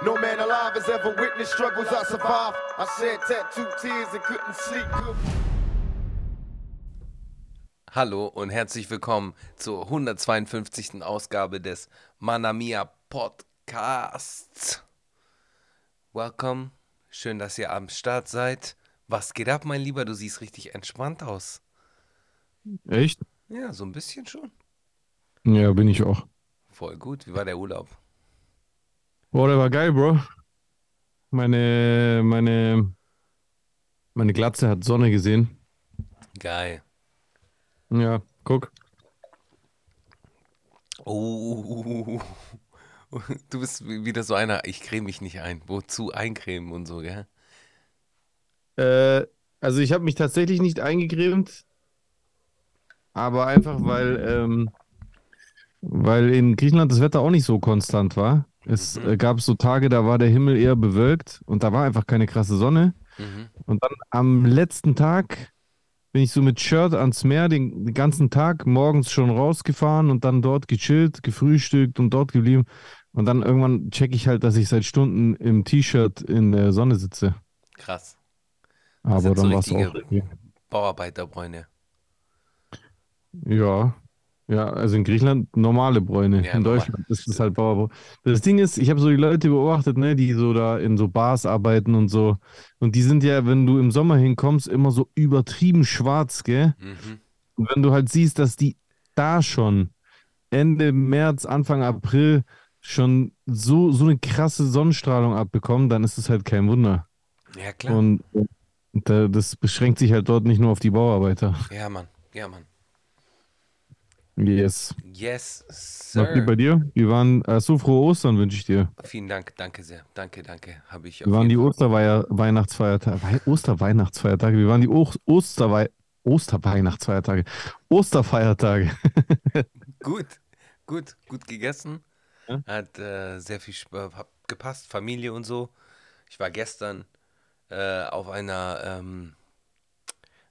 No man alive has ever witnessed struggles I survived. I shed tattooed tears and couldn't sleep. Hallo und herzlich willkommen zur 152. Ausgabe des Manamia Podcasts. Welcome. Schön, dass ihr am Start seid. Was geht ab, mein Lieber? Du siehst richtig entspannt aus. Echt? Ja, so ein bisschen schon. Ja, bin ich auch. Voll gut. Wie war der Urlaub? Boah, der war geil, Bro. Meine, meine, meine Glatze hat Sonne gesehen. Geil. Ja, guck. Oh, du bist wieder so einer, ich creme mich nicht ein. Wozu eincremen und so, gell? Äh, also ich habe mich tatsächlich nicht eingecremt, aber einfach weil, ähm, weil in Griechenland das Wetter auch nicht so konstant war. Es Mhm. äh, gab so Tage, da war der Himmel eher bewölkt und da war einfach keine krasse Sonne. Mhm. Und dann am letzten Tag bin ich so mit Shirt ans Meer den, den ganzen Tag morgens schon rausgefahren und dann dort gechillt, gefrühstückt und dort geblieben. Und dann irgendwann checke ich halt, dass ich seit Stunden im T-Shirt in der Sonne sitze. Krass. Aber dann war es auch. Bauarbeiterbräune. Ja. Ja, also in Griechenland normale Bräune. Ja, in normal. Deutschland ist es halt Bauerbräune. Das Ding ist, ich habe so die Leute beobachtet, ne, die so da in so Bars arbeiten und so. Und die sind ja, wenn du im Sommer hinkommst, immer so übertrieben schwarz, gell? Mhm. Und wenn du halt siehst, dass die da schon Ende März, Anfang April schon so, so eine krasse Sonnenstrahlung abbekommen, dann ist es halt kein Wunder. Ja, klar. Und da, das beschränkt sich halt dort nicht nur auf die Bauarbeiter. ja, Mann. Ja, Mann. Yes. Yes, Was geht bei Sir. dir? Wie waren, äh, so frohe Ostern wünsche ich dir. Vielen Dank. Danke sehr. Danke, danke. Habe ich Wie auf waren die. Osterweihnachtsfeiertage? Wei- Osterweihnachtsfeiertage? Wie waren die o Osterwei Osterweihnachtsfeiertage? Osterfeiertage. Gut, gut, gut gegessen. Ja? Hat äh, sehr viel hat gepasst, Familie und so. Ich war gestern äh, auf einer ähm,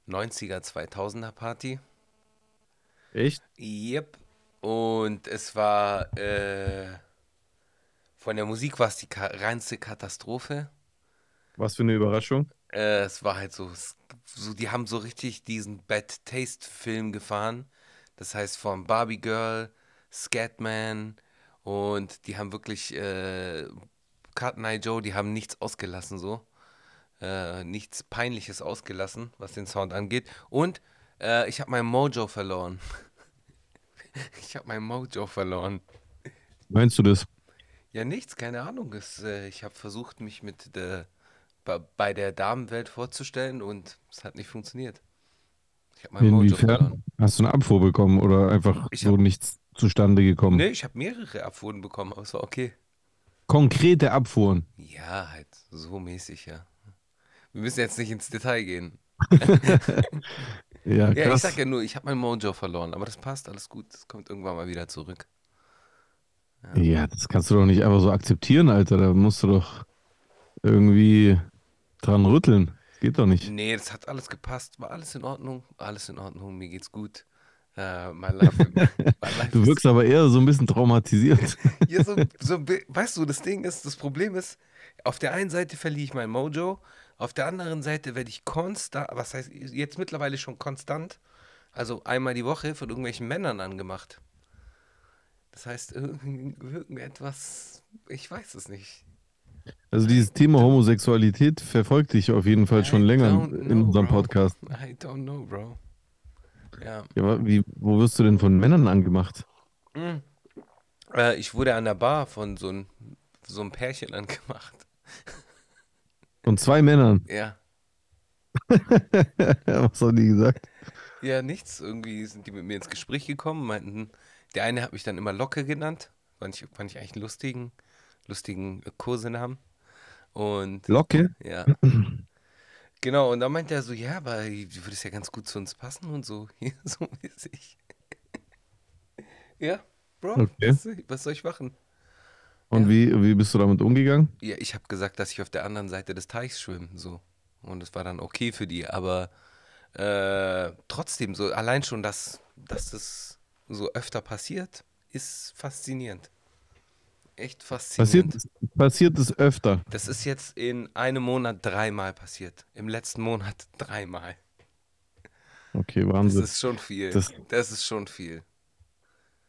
90er, 2000er Party. Echt? Yep. Und es war äh, von der Musik war es die ka reinste Katastrophe. Was für eine Überraschung. Äh, es war halt so, so, die haben so richtig diesen Bad Taste Film gefahren. Das heißt von Barbie Girl, Scatman und die haben wirklich äh, Cotton Eye Joe, die haben nichts ausgelassen so. Äh, nichts Peinliches ausgelassen, was den Sound angeht. Und äh, ich habe mein Mojo verloren. ich habe mein Mojo verloren. Meinst du das? Ja, nichts, keine Ahnung. Es, äh, ich habe versucht, mich mit der, bei, der Damenwelt vorzustellen und es hat nicht funktioniert. Ich habe mein Mojo verloren. Inwiefern? Hast du eine Abfuhr bekommen oder einfach Ich so hab- nichts zustande gekommen? Nee, ich habe mehrere Abfuhren bekommen, aber es war okay. Konkrete Abfuhren. Ja, halt so mäßig, ja. Wir müssen jetzt nicht ins Detail gehen. Ja, Ja, ich krass. sag ja nur, ich habe mein Mojo verloren, aber das passt, alles gut. Das kommt irgendwann mal wieder zurück. Ja, das kannst du doch nicht einfach so akzeptieren, Alter. Da musst du doch irgendwie dran rütteln. Das geht doch nicht. Nee, das hat alles gepasst, war alles in Ordnung, alles in Ordnung, mir geht's gut. Äh, mein Life, mein Life Du wirkst aber eher so ein bisschen traumatisiert. Ja, so, so, weißt du, das Ding ist, das Problem ist, auf der einen Seite verliere ich mein Mojo, auf der anderen Seite werde ich konstant, was heißt jetzt mittlerweile schon konstant, also einmal die Woche von irgendwelchen Männern angemacht. Das heißt, irgend- irgendetwas, ich weiß es nicht. Also dieses Thema Homosexualität verfolgt dich auf jeden Fall schon I länger don't in know, unserem bro. Podcast. I don't know, bro. Ja. Ja, wie, wo wirst du denn von Männern angemacht? Mm. Äh, ich wurde an der Bar von so einem so einem Pärchen angemacht. Von zwei Männern. Ja. Was haben die gesagt? Ja, nichts. Irgendwie sind die mit mir ins Gespräch gekommen, meinten, der eine hat mich dann immer Locke genannt. Fand ich, fand ich eigentlich einen lustigen, lustigen Kursenamen. Und Locke? ja. Genau, und dann meinte er so, ja, aber du würdest ja ganz gut zu uns passen und so, hier, so mäßig. ja, Bro, Okay. was, was soll ich machen? Und Ja. wie, wie bist du damit umgegangen? Ja, ich habe gesagt, dass ich auf der anderen Seite des Teichs schwimme, so. Und es war dann okay für die, aber äh, trotzdem, so allein schon, dass, dass das so öfter passiert, ist faszinierend. Echt faszinierend. Passiert, passiert es öfter. Das ist jetzt in einem Monat dreimal passiert. Im letzten Monat dreimal. Okay, Das Wahnsinn. ist schon viel. Das- Das ist schon viel.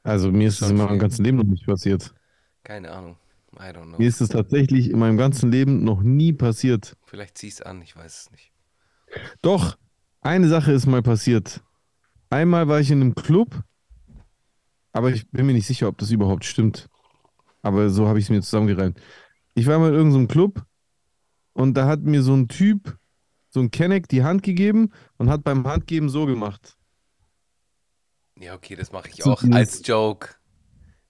Also mir ist es schon in meinem ganzen Leben noch nicht passiert. Keine Ahnung. I don't know. Mir ist es tatsächlich in meinem ganzen Leben noch nie passiert. Vielleicht zieh's an, ich weiß es nicht. Doch, eine Sache ist mal passiert. Einmal war ich in einem Club, aber ich bin mir nicht sicher, ob das überhaupt stimmt. Aber so habe ich es mir zusammengereimt. Ich war mal in irgendeinem Club und da hat mir so ein Typ, so ein Kenneck, die Hand gegeben und hat beim Handgeben so gemacht. Ja, okay, das mache ich auch als Joke.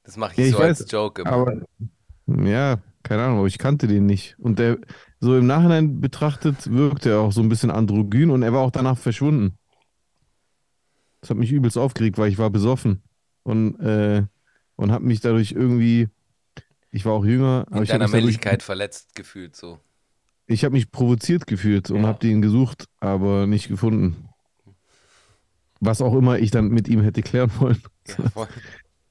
Das mache ich Ja, ich so als weiß, Joke immer. Aber ja, keine Ahnung, aber ich kannte den nicht. Und der, so im Nachhinein betrachtet, wirkte er auch so ein bisschen androgyn und er war auch danach verschwunden. Das hat mich übelst aufgeregt, weil ich war besoffen und, äh, und habe mich dadurch irgendwie, ich war auch jünger, aber In ich habe deiner dadurch, Männlichkeit verletzt gefühlt so. ich hab mich provoziert gefühlt und Ja. habe den gesucht, aber nicht gefunden. Was auch immer ich dann mit ihm hätte klären wollen. Ja, voll.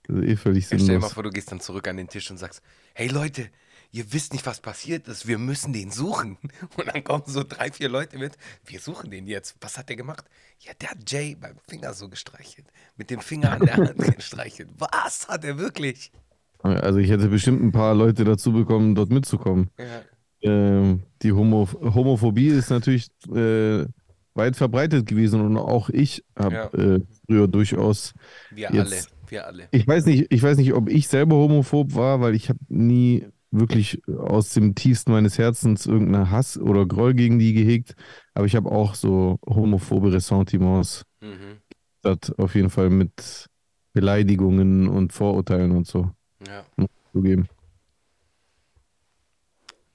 Das ist eh völlig Ja, stell dir mal sinnlos. vor, du gehst dann zurück an den Tisch und sagst, hey Leute, ihr wisst nicht, was passiert ist, wir müssen den suchen. Und dann kommen so drei, vier Leute mit, wir suchen den jetzt. Was hat der gemacht? Ja, der hat Jay beim Finger so gestreichelt. Mit dem Finger an der Hand gestreichelt. Was hat er wirklich? Also ich hätte bestimmt ein paar Leute dazu bekommen, dort mitzukommen. Ja, Ähm, die Homo Homophobie ist natürlich äh, weit verbreitet gewesen und auch ich habe Ja. äh, früher durchaus. wir Jetzt- alle, wir alle. Ich weiß nicht, ich weiß nicht, ob ich selber homophob war, weil ich habe nie wirklich aus dem tiefsten meines Herzens irgendeinen Hass oder Groll gegen die gehegt, aber ich habe auch so homophobe Ressentiments. Mhm. Das auf jeden Fall mit Beleidigungen und Vorurteilen und so Ja. zugeben.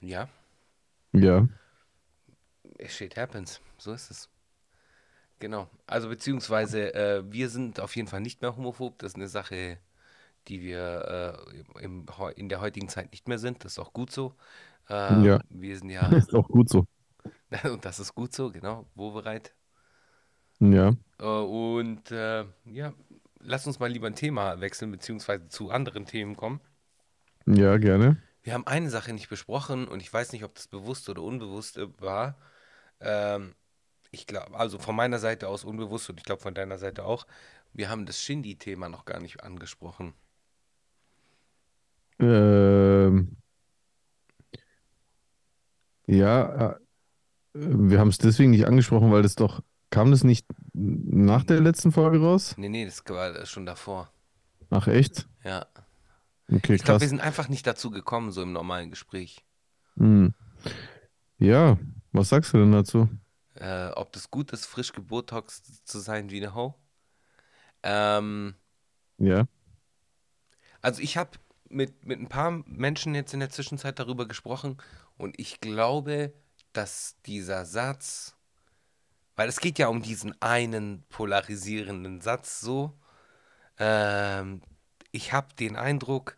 ja, Ja. shit happens. So ist es. Genau. Also beziehungsweise äh, wir sind auf jeden Fall nicht mehr homophob. Das ist eine Sache, die wir äh, im, in der heutigen Zeit nicht mehr sind. Das ist auch gut so. Ähm, Ja. Wir sind ja, Ist auch gut so. und das ist gut so, genau, wo bereit. Ja. Äh, und äh, ja, lass uns mal lieber ein Thema wechseln, beziehungsweise zu anderen Themen kommen. Ja, gerne. Wir haben eine Sache nicht besprochen und ich weiß nicht, ob das bewusst oder unbewusst äh, war. Ähm, ich glaube, also von meiner Seite aus unbewusst und ich glaube von deiner Seite auch. Wir haben das Shindy-Thema noch gar nicht angesprochen. Ähm, ja, äh, wir haben es deswegen nicht angesprochen, weil das doch, kam das nicht nach der letzten Folge raus? Nee, nee, das war schon davor. Ach, echt? Ja. Okay, Ich glaube, wir sind einfach nicht dazu gekommen, so im normalen Gespräch. Hm. Ja, was sagst du denn dazu? Äh, ob das gut ist, frisch gebotoxt zu sein wie eine Ho. Ähm, Ja, Also ich habe mit, mit ein paar Menschen jetzt in der Zwischenzeit darüber gesprochen und ich glaube, dass dieser Satz, weil es geht ja um diesen einen polarisierenden Satz so, ähm, ich habe den Eindruck,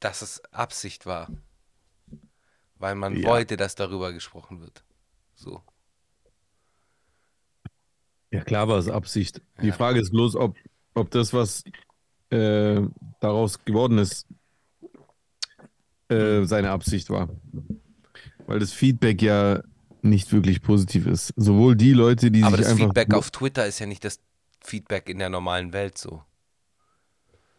dass es Absicht war, weil man Ja. wollte, dass darüber gesprochen wird. So. Ja klar war es Absicht. Die Ja. Frage ist bloß, ob, ob das, was äh, daraus geworden ist, äh, seine Absicht war. Weil das Feedback ja nicht wirklich positiv ist. Sowohl die Leute, die Aber sich das einfach Feedback auf Twitter ist ja nicht das Feedback in der normalen Welt so.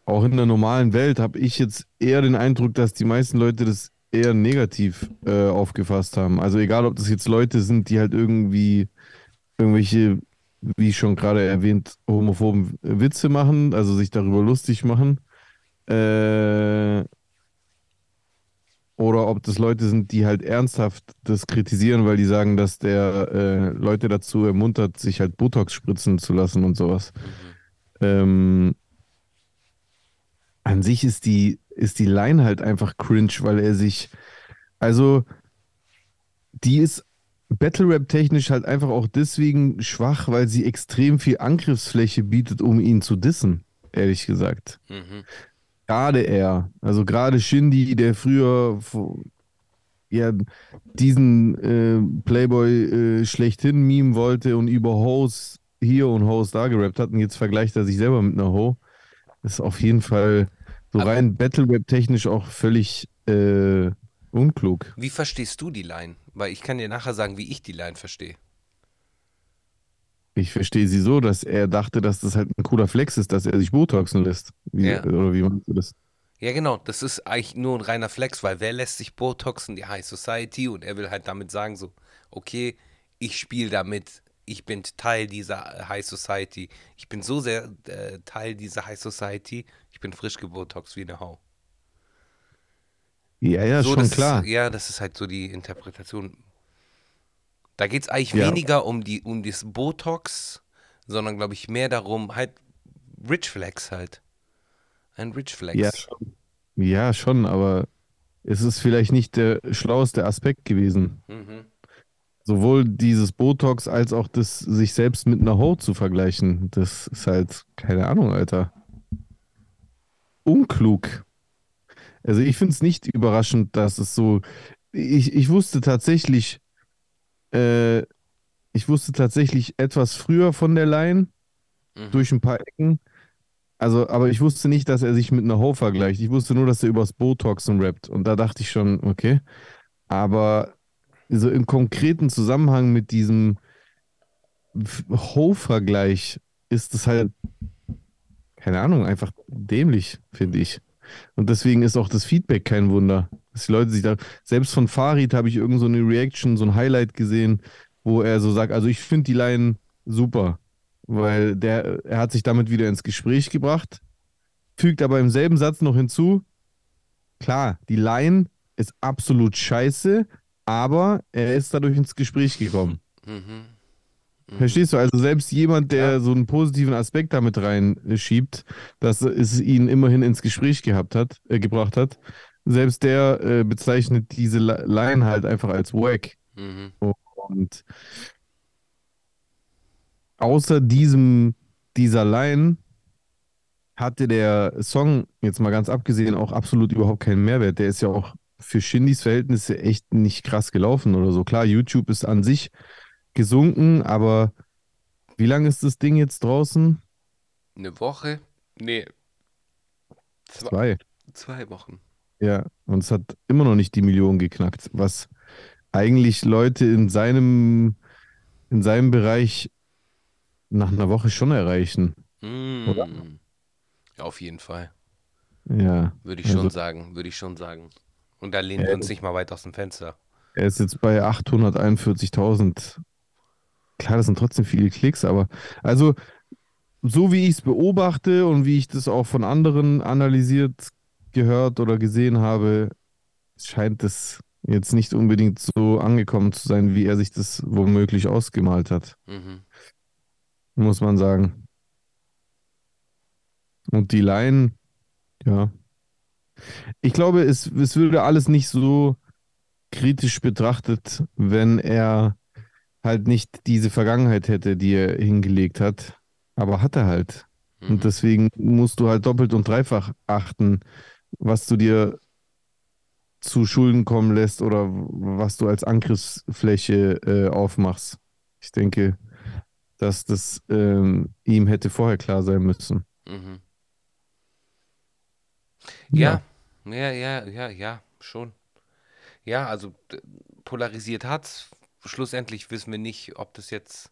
auch in der normalen Welt habe ich jetzt eher den Eindruck, dass die meisten Leute das eher negativ äh, aufgefasst haben. Also egal, ob das jetzt Leute sind, die halt irgendwie irgendwelche, wie schon gerade erwähnt, homophoben Witze machen, also sich darüber lustig machen. Äh, oder ob das Leute sind, die halt ernsthaft das kritisieren, weil die sagen, dass der äh, Leute dazu ermuntert, sich halt Botox spritzen zu lassen und sowas. Ähm, an sich ist die, ist die Line halt einfach cringe, weil er sich, also, die ist Battle Rap technisch halt einfach auch deswegen schwach, weil sie extrem viel Angriffsfläche bietet, um ihn zu dissen, ehrlich gesagt. Mhm. Gerade er, also gerade Shindy, der früher ja, diesen äh, Playboy äh, schlechthin meme wollte und über Hoes hier und Hoes da gerappt hat und jetzt vergleicht er sich selber mit einer Ho. Ist auf jeden Fall So rein Battle Rap technisch auch völlig äh, unklug. Wie verstehst du die Line? Weil ich kann dir nachher sagen, wie ich die Line verstehe. Ich verstehe sie so, dass er dachte, dass das halt ein cooler Flex ist, dass er sich Botoxen lässt. Wie, Ja. Oder wie meinst du das? Ja, genau, das ist eigentlich nur ein reiner Flex, weil wer lässt sich Botoxen? Die High Society und er will halt damit sagen, so, okay, ich spiele damit, ich bin Teil dieser High Society. Ich bin so sehr äh, Teil dieser High Society, ich bin frisch gebotox wie eine Hau. Ja, ja, so, schon klar. Ist, ja, das ist halt so die Interpretation. Da geht es eigentlich Ja. weniger um, die, um das Botox, sondern glaube ich mehr darum, halt Rich Flex halt. Ein Rich Flex. Ja, schon. Ja, schon, aber es ist vielleicht nicht der schlaueste Aspekt gewesen. Mhm. Sowohl dieses Botox als auch das sich selbst mit einer Haut zu vergleichen. Das ist halt, keine Ahnung, Alter. Unklug. Also ich finde es nicht überraschend, dass es so. Ich, ich wusste tatsächlich, äh, ich wusste tatsächlich etwas früher von der Line, Mhm. durch ein paar Ecken. Also, aber ich wusste nicht, dass er sich mit einer Ho vergleicht. Ich wusste nur, dass er übers Botoxen rappt. Und da dachte ich schon, okay. Aber so im konkreten Zusammenhang mit diesem Ho-Vergleich ist es halt, keine Ahnung, einfach dämlich, finde ich. Und deswegen ist auch das Feedback kein Wunder. Dass die Leute sich da, selbst von Farid habe ich irgend so eine Reaction, so ein Highlight gesehen, wo er so sagt, also ich finde die Line super, weil der, er hat sich damit wieder ins Gespräch gebracht, fügt aber im selben Satz noch hinzu, klar, die Line ist absolut scheiße, aber er ist dadurch ins Gespräch gekommen. Mhm. Mhm. Verstehst du? Also selbst jemand, der Ja. so einen positiven Aspekt damit reinschiebt, dass es ihn immerhin ins Gespräch gehabt hat, äh, gebracht hat, selbst der äh, bezeichnet diese Li- Line halt einfach als wack. Mhm. Und außer diesem, dieser Line hatte der Song, jetzt mal ganz abgesehen, auch absolut überhaupt keinen Mehrwert. Der ist ja auch für Shindys Verhältnisse echt nicht krass gelaufen oder so. Klar, YouTube ist an sich gesunken, aber wie lange ist das Ding jetzt draußen? Eine Woche? Nee. Zwei, Zwei. zwei Wochen. Ja, und es hat immer noch nicht die Million geknackt, was eigentlich Leute in seinem, in seinem Bereich nach einer Woche schon erreichen. Mm. Oder? Ja, auf jeden Fall. Ja, Würde ich schon Also- sagen. Würde ich schon sagen. Und da lehnen wir uns nicht mal weit aus dem Fenster. er ist jetzt bei 841.000. Klar, das sind trotzdem viele Klicks, aber also so wie ich es beobachte und wie ich das auch von anderen analysiert, gehört oder gesehen habe, scheint es jetzt nicht unbedingt so angekommen zu sein, wie er sich das womöglich ausgemalt hat. Mhm. muss man sagen. Und die Line, ja. Ich glaube, es, es würde alles nicht so kritisch betrachtet, wenn er halt nicht diese Vergangenheit hätte, die er hingelegt hat. Aber hat er halt. Mhm. Und deswegen musst du halt doppelt und dreifach achten, was du dir zu Schulden kommen lässt oder was du als Angriffsfläche äh, aufmachst. Ich denke, dass das ähm, ihm hätte vorher klar sein müssen. Mhm. Ja, ja, ja, ja, ja, schon. Ja, also polarisiert hat's. Schlussendlich wissen wir nicht, ob das jetzt.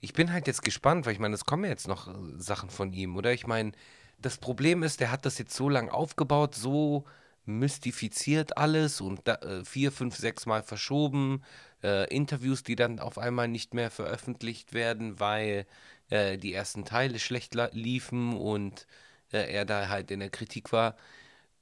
Ich bin halt jetzt gespannt, weil ich meine, es kommen jetzt noch äh, Sachen von ihm, oder? Ich meine, das Problem ist, der hat das jetzt so lang aufgebaut, so mystifiziert alles und da, äh, vier, fünf, sechs Mal verschoben. Äh, Interviews, die dann auf einmal nicht mehr veröffentlicht werden, weil äh, die ersten Teile schlecht liefen und äh, er da halt in der Kritik war.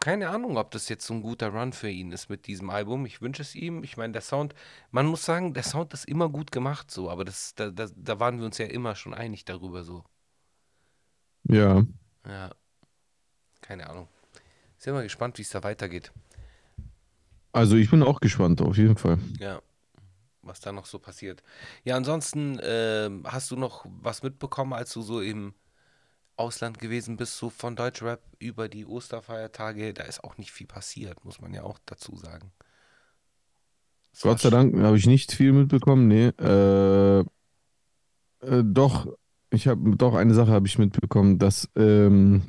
Keine Ahnung, ob das jetzt so ein guter Run für ihn ist mit diesem Album. Ich wünsche es ihm. Ich meine, der Sound, man muss sagen, der Sound ist immer gut gemacht so, aber das, da, da, da waren wir uns ja immer schon einig darüber so. Ja, Ja. Keine Ahnung. Sind wir gespannt, wie es da weitergeht. also ich bin auch gespannt, auf jeden Fall. Ja. Was da noch so passiert. Ja, ansonsten ähm, hast du noch was mitbekommen, als du so im Ausland gewesen bist, so von Deutschrap über die Osterfeiertage? Da ist auch nicht viel passiert, muss man ja auch dazu sagen. War Gott sei Dank habe ich nicht viel mitbekommen. Nee, äh, äh, doch, ich habe doch eine Sache habe ich mitbekommen, dass ähm,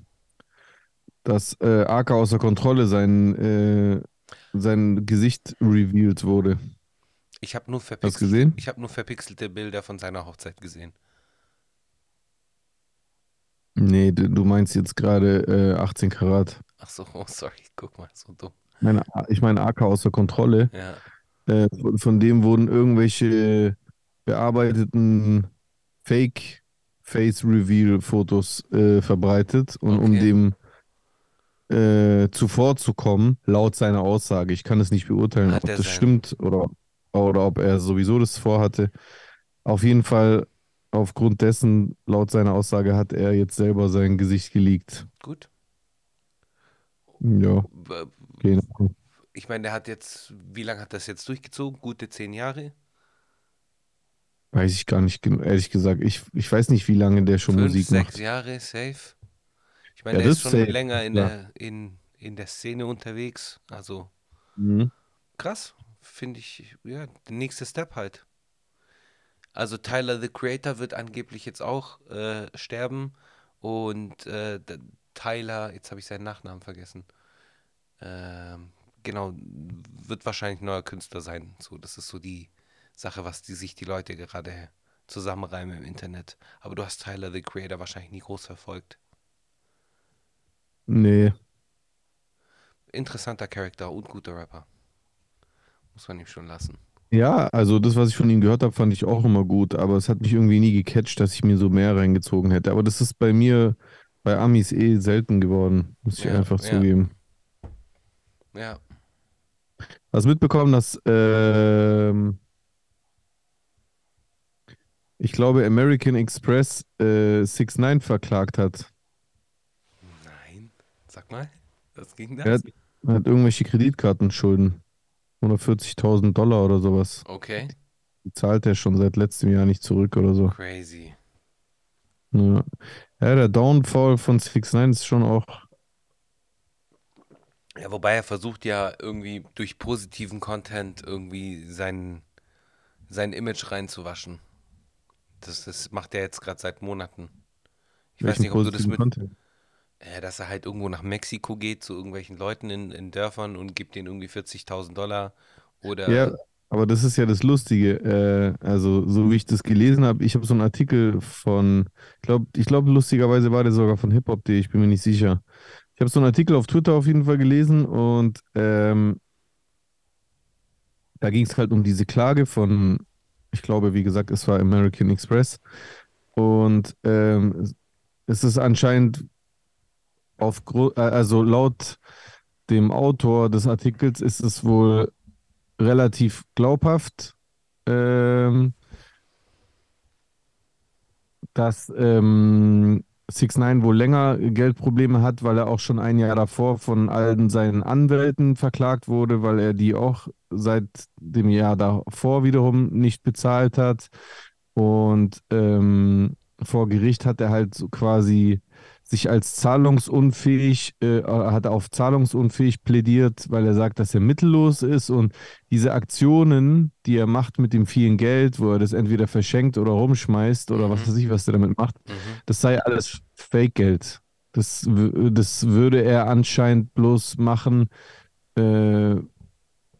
dass äh, Aka außer Kontrolle sein, äh, sein Gesicht revealed wurde. Ich habe nur Hast verpixelte, gesehen? ich habe nur verpixelte Bilder von seiner Hochzeit gesehen. Nee, du, meinst jetzt gerade äh, 18 Karat. Ach so, oh, sorry, guck mal, so dumm. Ich meine, ich meine Aka außer Kontrolle. Ja, Äh, von, von dem wurden irgendwelche bearbeiteten Fake Face Reveal Fotos äh, verbreitet und um Okay. dem äh, zuvorzukommen, laut seiner Aussage. Ich kann es nicht beurteilen, Hat ob das sein- stimmt oder, oder ob er sowieso das vorhatte. Auf jeden Fall, aufgrund dessen, laut seiner Aussage, hat er jetzt selber sein Gesicht geleakt. gut. Ja, W- genau. Ich meine, der hat jetzt, wie lange hat das jetzt durchgezogen? Gute zehn Jahre? Weiß ich gar nicht, ehrlich gesagt. Ich, ich weiß nicht, wie lange der schon Fünf, Musik sechs macht. Jahre, safe. Ich meine, Ja, der ist schon safe, länger in klar. der, in, in der Szene unterwegs. Also Mhm. krass, finde ich, ja, der nächste Step halt. Also Tyler, the Creator, wird angeblich jetzt auch äh, sterben. Und äh, Tyler, jetzt habe ich seinen Nachnamen vergessen. Ähm, genau, wird wahrscheinlich neuer Künstler sein. So, das ist so die Sache, was die sich die Leute gerade zusammenreimen im Internet. Aber du hast Tyler, the Creator, wahrscheinlich nie groß verfolgt. Nee, Interessanter Charakter und guter Rapper. Muss man ihm schon lassen. Ja, also das, was ich von ihm gehört habe, fand ich auch immer gut, aber es hat mich irgendwie nie gecatcht, dass ich mir so mehr reingezogen hätte. Aber das ist bei mir, bei Amis eh selten geworden, muss ich Ja, einfach ja. zugeben. Ja, Hast mitbekommen, dass ähm, ich glaube American Express äh, 6 9 verklagt hat. nein. Sag mal, was ging Er das? hat, er hat irgendwelche Kreditkartenschulden. 140.000 Dollar oder sowas. Okay, Die zahlt er schon seit letztem Jahr nicht zurück oder so. crazy. Ja, ja der Downfall von 6 9 ist schon auch Ja, wobei er versucht ja irgendwie durch positiven Content irgendwie sein, sein Image reinzuwaschen. Das, das macht er jetzt gerade seit Monaten. Ich weiß welchen nicht, ob du das mit, Content. Äh, dass er halt irgendwo nach Mexiko geht zu irgendwelchen Leuten in, in Dörfern und gibt denen irgendwie 40.000 Dollar oder Ja, aber das ist ja das Lustige. Äh, also, so wie ich das gelesen habe, ich habe so einen Artikel von, ich glaube, ich glaube, lustigerweise war der sogar von hiphop.de, ich bin mir nicht sicher. Ich habe so einen Artikel auf Twitter auf jeden Fall gelesen und ähm, da ging es halt um diese Klage von, ich glaube, wie gesagt, es war American Express. Und ähm, es ist anscheinend auf, also laut dem Autor des Artikels ist es wohl relativ glaubhaft, ähm, dass ähm, 6 9 wohl länger Geldprobleme hat, weil er auch schon ein Jahr davor von allen seinen Anwälten verklagt wurde, weil er die auch seit dem Jahr davor wiederum nicht bezahlt hat. Und ähm, vor Gericht hat er halt so quasi sich als zahlungsunfähig, äh, hat er auf zahlungsunfähig plädiert, weil er sagt, dass er mittellos ist und diese Aktionen, die er macht mit dem vielen Geld, wo er das entweder verschenkt oder rumschmeißt oder was Mhm. weiß ich, was er damit macht, Mhm. das sei alles Fake-Geld. Das, das würde er anscheinend bloß machen, äh,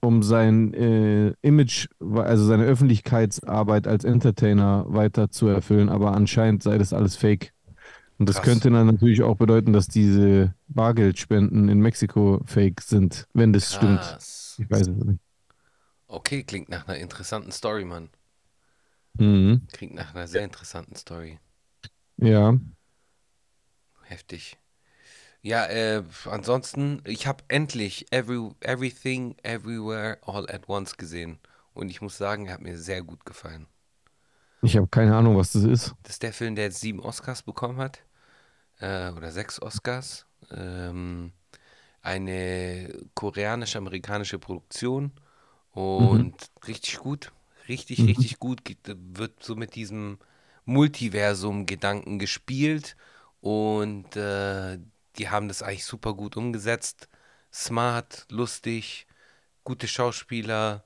um sein äh, Image, also seine Öffentlichkeitsarbeit als Entertainer weiter zu erfüllen, aber anscheinend sei das alles Fake. Und das Krass. könnte dann natürlich auch bedeuten, dass diese Bargeldspenden in Mexiko fake sind, wenn das stimmt. Krass. Ich weiß es nicht. Okay, klingt nach einer interessanten Story, Mann. Mhm. Klingt nach einer sehr interessanten Story. Ja. Heftig. Ja, äh, ansonsten, ich habe endlich Every, Everything, Everywhere, All at Once gesehen. Und ich muss sagen, er hat mir sehr gut gefallen. Ich habe keine Ahnung, was das ist. Das ist der Film, der jetzt sieben Oscars bekommen hat. Äh, oder sechs Oscars. Ähm, eine koreanisch-amerikanische Produktion. Und richtig gut. Richtig, Mhm. richtig gut. Wird so mit diesem Multiversum-Gedanken gespielt. Und äh, die haben das eigentlich super gut umgesetzt. Smart, lustig, gute Schauspieler.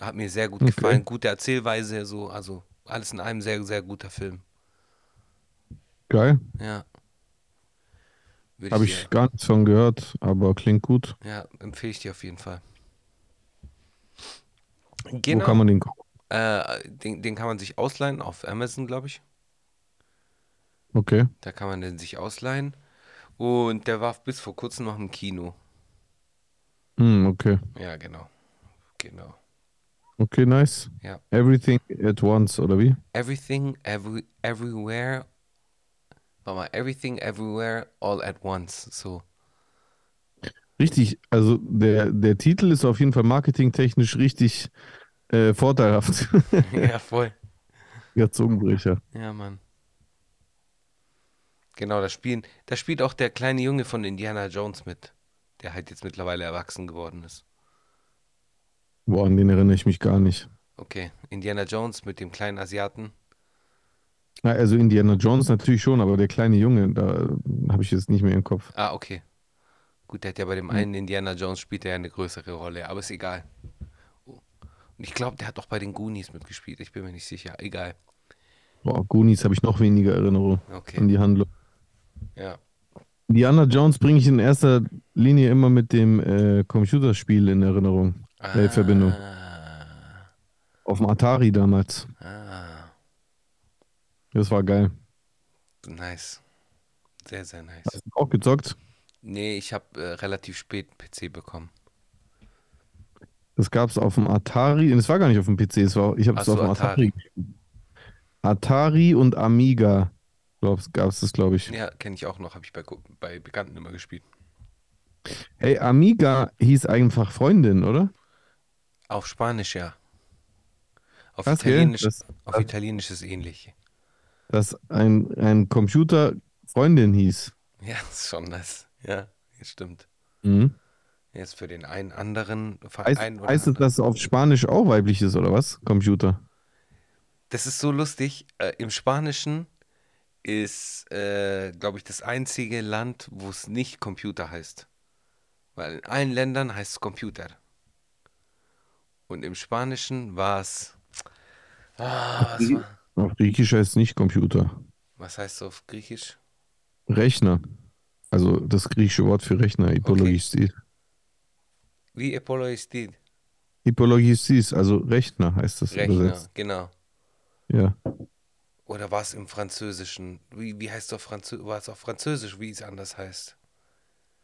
Hat mir sehr gut Okay. gefallen. Gute Erzählweise, so, also alles in einem sehr, sehr guter Film. Geil. Ja. Habe ich ich gar nichts von gehört, aber klingt gut. ja, empfehle ich dir auf jeden Fall. Wo Genau. kann man den gucken? Äh, den, den kann man sich ausleihen auf Amazon, glaube ich. Okay. Da kann man den sich ausleihen. Und der war bis vor kurzem noch im Kino. Hm, okay. Ja, genau. Genau. Okay, nice. Ja. Everything at once, oder wie? Everything, every, everywhere. Warte mal, everything, everywhere, all at once. So. Richtig, also der, der Titel ist auf jeden Fall marketingtechnisch richtig äh, vorteilhaft. ja, voll. Ja, Zungenbrecher. Ja, Mann. Genau, da spielen, da spielt auch der kleine Junge von Indiana Jones mit, der halt jetzt mittlerweile erwachsen geworden ist. Boah, an den erinnere ich mich gar nicht. Okay, Indiana Jones mit dem kleinen Asiaten. Ja, also Indiana Jones natürlich schon, aber der kleine Junge, da habe ich jetzt nicht mehr im Kopf. Ah, okay. Gut, der hat ja bei dem einen Indiana Jones spielt er ja eine größere Rolle, aber ist egal. Oh. Und ich glaube, der hat auch bei den Goonies mitgespielt, ich bin mir nicht sicher. Egal. Boah, Goonies habe ich noch weniger Erinnerung an Okay, die Handlung. ja. Indiana Jones bringe ich in erster Linie immer mit dem äh, Computerspiel in Erinnerung. Äh, Verbindung. Ah, Auf dem Atari damals. ah, Das war geil. nice. Sehr, sehr nice. Hast du auch gezockt? Nee, ich habe äh, relativ spät einen PC bekommen. Das gab es auf dem Atari. Und es war gar nicht auf dem PC, es war, ich habe es auf dem Atari. Atari. und Amiga gab es das, glaube ich. Ja, kenne ich auch noch, habe ich bei, bei Bekannten immer gespielt. Hey, Amiga hieß einfach Freundin, oder? Auf Spanisch, ja. Auf gell? Italienisch, Das- auf Italienisch ist ähnlich. Dass ein, ein Computer Freundin hieß. Ja, ist schon das. Ja, das stimmt. Mhm. Jetzt für den einen anderen Heißt, Verein oder heißt es, dass auf Spanisch auch weiblich ist, oder was? Computer. Das ist so lustig. Äh, Im Spanischen ist, äh, glaube ich, das einzige Land, wo es nicht Computer heißt. Weil in allen Ländern heißt es Computer. Und im Spanischen war es. Ah, was, war, Auf Griechisch heißt es nicht Computer. was heißt auf Griechisch? Rechner. Also das griechische Wort für Rechner, Hypologistis. Wie Epoloistit? Hypologistis, also Rechner heißt das Rechner, übersetzt. genau. Ja. Oder war es im Französischen? Wie, wie heißt es auf Französisch? War es auf Französisch, wie es anders heißt?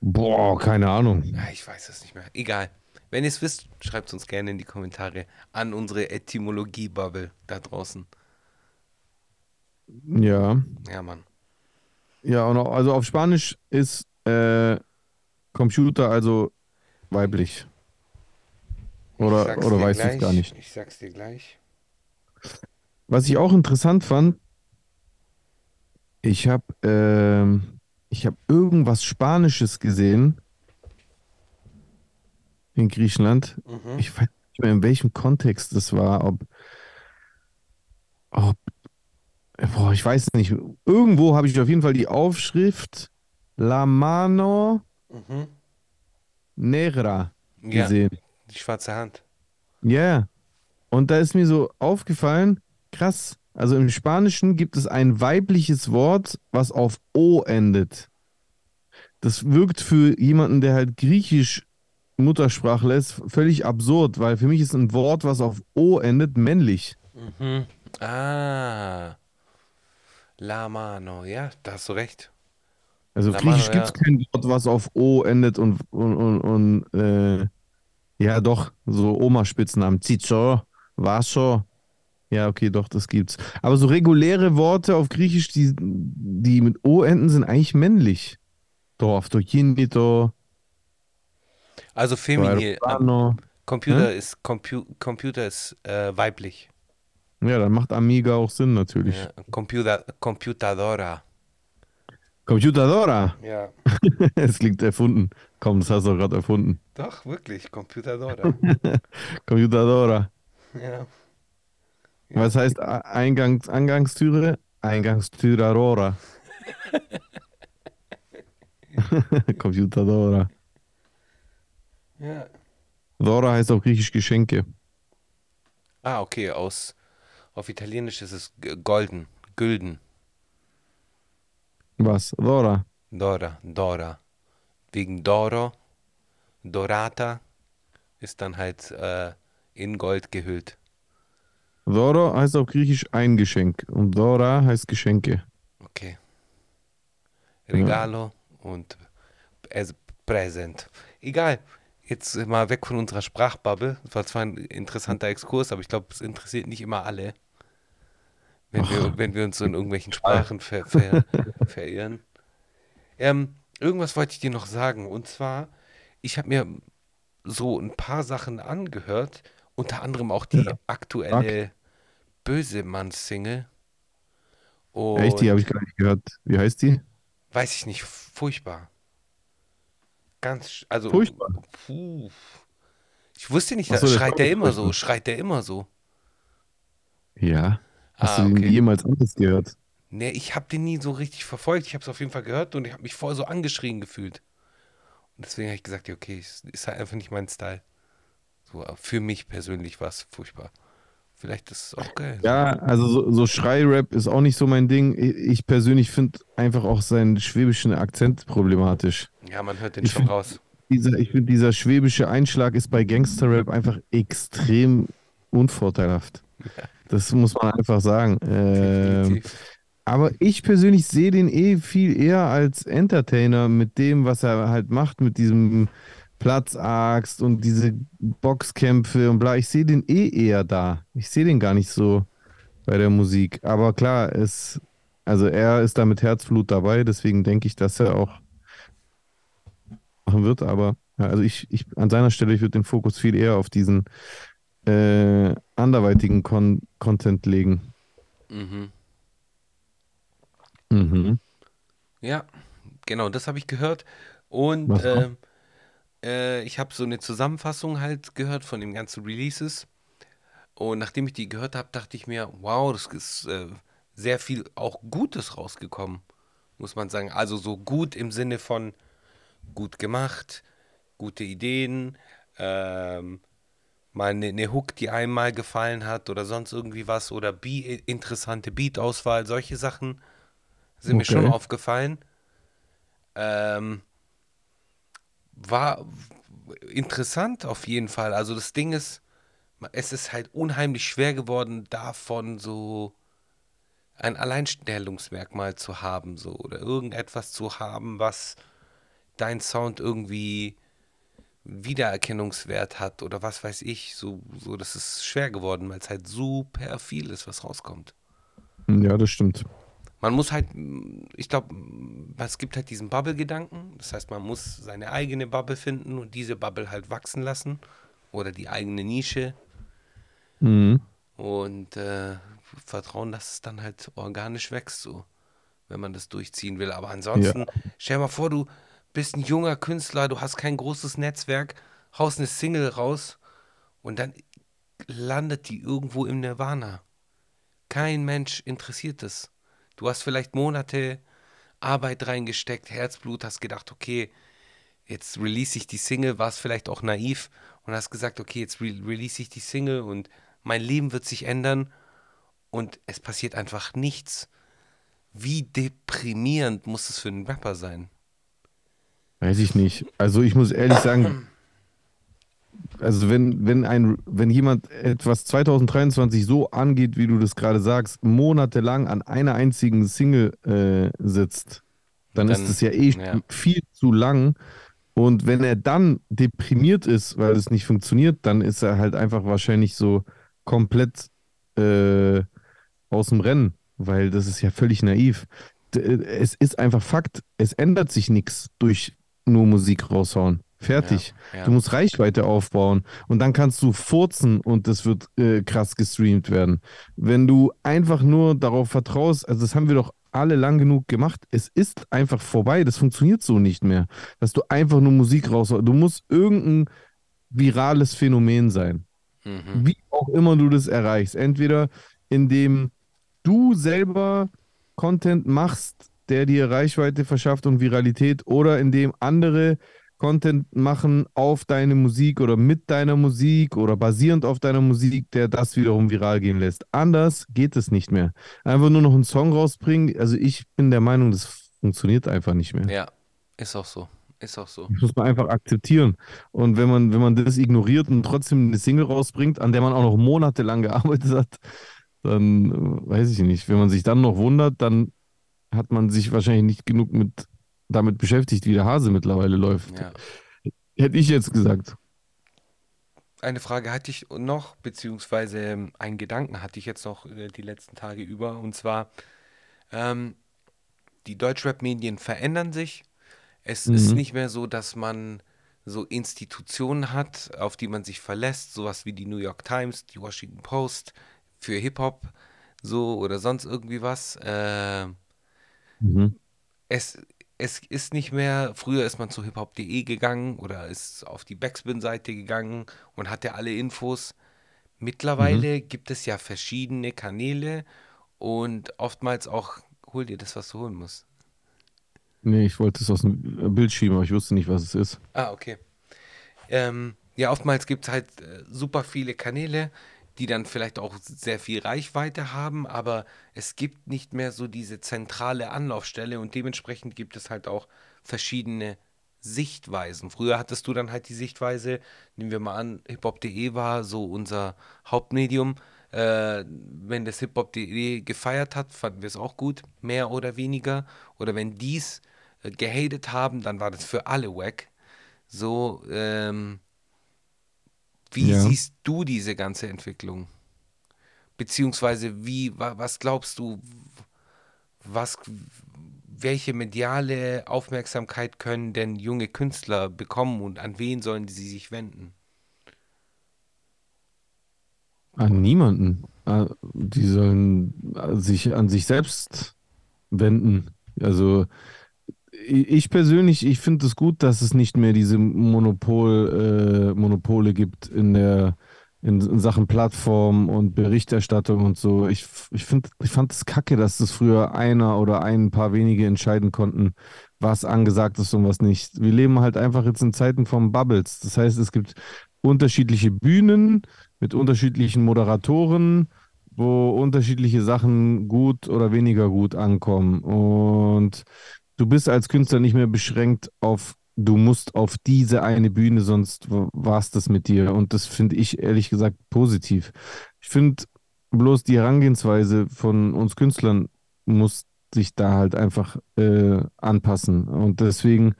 Boah, keine Ahnung. Ja, ich weiß es nicht mehr. Egal. Wenn ihr es wisst, schreibt es uns gerne in die Kommentare an unsere Etymologie-Bubble da draußen. Ja. Ja, Mann. Ja, und auch, also auf Spanisch ist äh, Computer also weiblich. Ich Oder, oder weißt du es gar nicht? Ich sag's dir gleich. Was ich auch interessant fand, ich habe ich habe irgendwas Spanisches gesehen in Griechenland. Mhm. Ich weiß nicht mehr, in welchem Kontext das war, ob, ob boah, ich weiß nicht. Irgendwo habe ich auf jeden Fall die Aufschrift La Mano Mhm. Negra Ja, gesehen. die schwarze Hand. Ja. Und da ist mir so aufgefallen, krass, also im Spanischen gibt es ein weibliches Wort, was auf O endet. Das wirkt für jemanden, der halt Griechisch Muttersprachler ist, völlig absurd, weil für mich ist ein Wort, was auf O endet, männlich. Mhm. Ah. La mano. Ja, da hast du recht. Also La Griechisch gibt es kein Wort, was auf O endet und, und, und, und äh, ja doch, so Oma-Spitznamen. Zizo, Vaso. Ja, okay, doch, das gibt's. Aber so reguläre Worte auf Griechisch, die, die mit O enden, sind eigentlich männlich. Dorf, Dokinito, Also feminin. Computer ist, Compu Computer ist äh, weiblich. Ja, dann macht Amiga auch Sinn natürlich. Ja. Computer, Computadora. Computadora. Ja. Es klingt erfunden. Komm, das hast du gerade erfunden. Doch, wirklich, Computadora. Computadora. ja. Was heißt Eingangs Angangstüre? Eingangstüre Aurora. Computadora. ja. Dora heißt auf Griechisch Geschenke. Ah, okay, aus auf Italienisch ist es golden, gülden. Was? Dora. Dora, Dora. Wegen Doro, Dorata ist dann halt äh, in Gold gehüllt. Doro heißt auf Griechisch ein Geschenk und Dora heißt Geschenke. Okay. Regalo und as Present. Egal. Jetzt mal weg von unserer Sprachbubble. Das war zwar ein interessanter Exkurs, aber ich glaube, es interessiert nicht immer alle, wenn wir, wenn wir uns so in irgendwelchen Sprachen ver, ver, verirren. Ähm, irgendwas wollte ich dir noch sagen. Und zwar, ich habe mir so ein paar Sachen angehört, unter anderem auch die Ja. aktuelle Bösemann-Single. Echt, die habe ich gar nicht gehört. Wie heißt die? weiß ich nicht, furchtbar. Ganz, also, Furchtbar. puh. Ich wusste nicht, so, schreit der immer so, schreit der immer so. Ja. Hast Ah, du den okay. jemals anders gehört? Nee, ich habe den nie so richtig verfolgt. Ich habe es auf jeden Fall gehört und ich habe mich voll so angeschrien gefühlt. Und deswegen habe ich gesagt, ja, okay, ist halt einfach nicht mein Style. So, aber für mich persönlich war es furchtbar. Vielleicht ist es auch geil. Ja, also so, so Schrei-Rap ist auch nicht so mein Ding. Ich ich persönlich finde einfach auch seinen schwäbischen Akzent problematisch. Ja, man hört den Ich schon find- raus. Dieser, ich finde, dieser schwäbische Einschlag ist bei Gangster-Rap einfach extrem unvorteilhaft. Das muss man einfach sagen. Ähm, aber ich persönlich sehe den eh viel eher als Entertainer mit dem, was er halt macht, mit diesem Platzaxt und diese Boxkämpfe und bla. Ich sehe den eh eher da. Ich sehe den gar nicht so bei der Musik. Aber klar, es, also er ist da mit Herzblut dabei, deswegen denke ich, dass er auch machen wird. Aber ja, also ich, ich an seiner Stelle, ich würde den Fokus viel eher auf diesen äh, anderweitigen Con Content legen. Mhm. Mhm. Ja, genau, das habe ich gehört. Und ähm, äh, ich habe so eine Zusammenfassung halt gehört von den ganzen Releases. Und nachdem ich die gehört habe, dachte ich mir, wow, das ist äh, sehr viel auch Gutes rausgekommen, muss man sagen. Also so gut im Sinne von gut gemacht, gute Ideen, ähm, mal eine, eine Hook, die einem mal gefallen hat oder sonst irgendwie was oder Be interessante Beat-Auswahl, solche Sachen sind mir schon Okay. aufgefallen. Ähm, war interessant auf jeden Fall. Also das Ding ist, es ist halt unheimlich schwer geworden, davon so ein Alleinstellungsmerkmal zu haben, so oder irgendetwas zu haben, was dein Sound irgendwie Wiedererkennungswert hat oder was weiß ich. So, so das ist schwer geworden, weil es halt super viel ist, was rauskommt. Ja, das stimmt. Man muss halt, ich glaube, es gibt halt diesen Bubble-Gedanken. Das heißt, man muss seine eigene Bubble finden und diese Bubble halt wachsen lassen. Oder die eigene Nische. Mhm. Und äh, vertrauen, dass es dann halt organisch wächst, so, wenn man das durchziehen will. Aber ansonsten, stell dir mal vor, du bist ein junger Künstler, du hast kein großes Netzwerk, haust eine Single raus und dann landet die irgendwo im Nirvana. Kein Mensch interessiert es. Du hast vielleicht Monate Arbeit reingesteckt, Herzblut, hast gedacht, okay, jetzt release ich die Single, warst vielleicht auch naiv und hast gesagt, okay, jetzt re release ich die Single und mein Leben wird sich ändern und es passiert einfach nichts. Wie deprimierend muss es für einen Rapper sein? Weiß ich nicht. Also ich muss ehrlich sagen, also wenn, wenn ein, wenn jemand etwas 2023 so angeht, wie du das gerade sagst, monatelang an einer einzigen Single äh, sitzt, dann, Dann- ist das ja eh ja. viel zu lang. Und wenn er dann deprimiert ist, weil es nicht funktioniert, dann ist er halt einfach wahrscheinlich so komplett äh, aus dem Rennen, weil das ist ja völlig naiv. Äh, Es ist einfach Fakt, es ändert sich nichts durch nur Musik raushauen. Fertig. Ja, ja. Du musst Reichweite aufbauen und dann kannst du furzen und das wird äh, krass gestreamt werden. Wenn du einfach nur darauf vertraust, also das haben wir doch alle lang genug gemacht, es ist einfach vorbei, das funktioniert so nicht mehr, dass du einfach nur Musik raushaust. Du musst irgendein virales Phänomen sein Mhm. wie auch immer du das erreichst. Entweder indem du selber Content machst, der dir Reichweite verschafft und Viralität, oder indem andere Content machen auf deine Musik oder mit deiner Musik oder basierend auf deiner Musik, der das wiederum viral gehen lässt. Anders geht es nicht mehr. Einfach nur noch einen Song rausbringen. Also ich bin der Meinung, das funktioniert einfach nicht mehr. Ja, ist auch so. Ist auch so. Das muss man einfach akzeptieren. Und wenn man, wenn man das ignoriert und trotzdem eine Single rausbringt, an der man auch noch monatelang gearbeitet hat, dann äh, weiß ich nicht. Wenn man sich dann noch wundert, dann hat man sich wahrscheinlich nicht genug mit damit beschäftigt, wie der Hase mittlerweile läuft. Ja. Hätte ich jetzt gesagt. Eine Frage hatte ich noch, beziehungsweise ähm, einen Gedanken hatte ich jetzt noch äh, die letzten Tage über. Und zwar, ähm, die Deutschrap-Medien verändern sich. Es ist Mhm. nicht mehr so, dass man so Institutionen hat, auf die man sich verlässt, sowas wie die New York Times, die Washington Post für Hip-Hop, so oder sonst irgendwie was. Äh, Mhm. es, es ist nicht mehr, früher ist man zu hiphop.de gegangen oder ist auf die Backspin-Seite gegangen und hatte alle Infos. Mhm. Mittlerweile gibt es ja verschiedene Kanäle und oftmals auch, hol dir das, was du holen musst. Nee, ich wollte es aus dem Bild schieben, aber ich wusste nicht, was es ist. Ah, okay. Ähm, ja, oftmals gibt es halt äh, super viele Kanäle, die dann vielleicht auch sehr viel Reichweite haben, aber es gibt nicht mehr so diese zentrale Anlaufstelle und dementsprechend gibt es halt auch verschiedene Sichtweisen. Früher hattest du dann halt die Sichtweise, nehmen wir mal an, hiphop.de war so unser Hauptmedium. Äh, wenn das hiphop.de gefeiert hat, fanden wir es auch gut, mehr oder weniger. Oder wenn dies äh, gehatet haben, dann war das für alle wack. So, ähm, wie Ja. siehst du diese ganze Entwicklung? Beziehungsweise wie, wa, was glaubst du, was, welche mediale Aufmerksamkeit können denn junge Künstler bekommen und an wen sollen sie sich wenden? An niemanden. Äh, Die sollen äh, sich an sich selbst wenden. Also ich persönlich, ich finde es gut, dass es nicht mehr diese Monopol, äh, Monopole gibt in der in, in Sachen Plattform und Berichterstattung und so. Ich, ich finde, ich fand es kacke, dass das früher einer oder ein paar wenige entscheiden konnten, was angesagt ist und was nicht. Wir leben halt einfach jetzt in Zeiten von Bubbles. Das heißt, es gibt unterschiedliche Bühnen mit unterschiedlichen Moderatoren, wo unterschiedliche Sachen gut oder weniger gut ankommen. Und du bist als Künstler nicht mehr beschränkt auf, du musst auf diese eine Bühne, sonst war es das mit dir. Und das finde ich ehrlich gesagt positiv. Ich finde bloß die Herangehensweise von uns Künstlern muss sich da halt einfach äh, anpassen. Und deswegen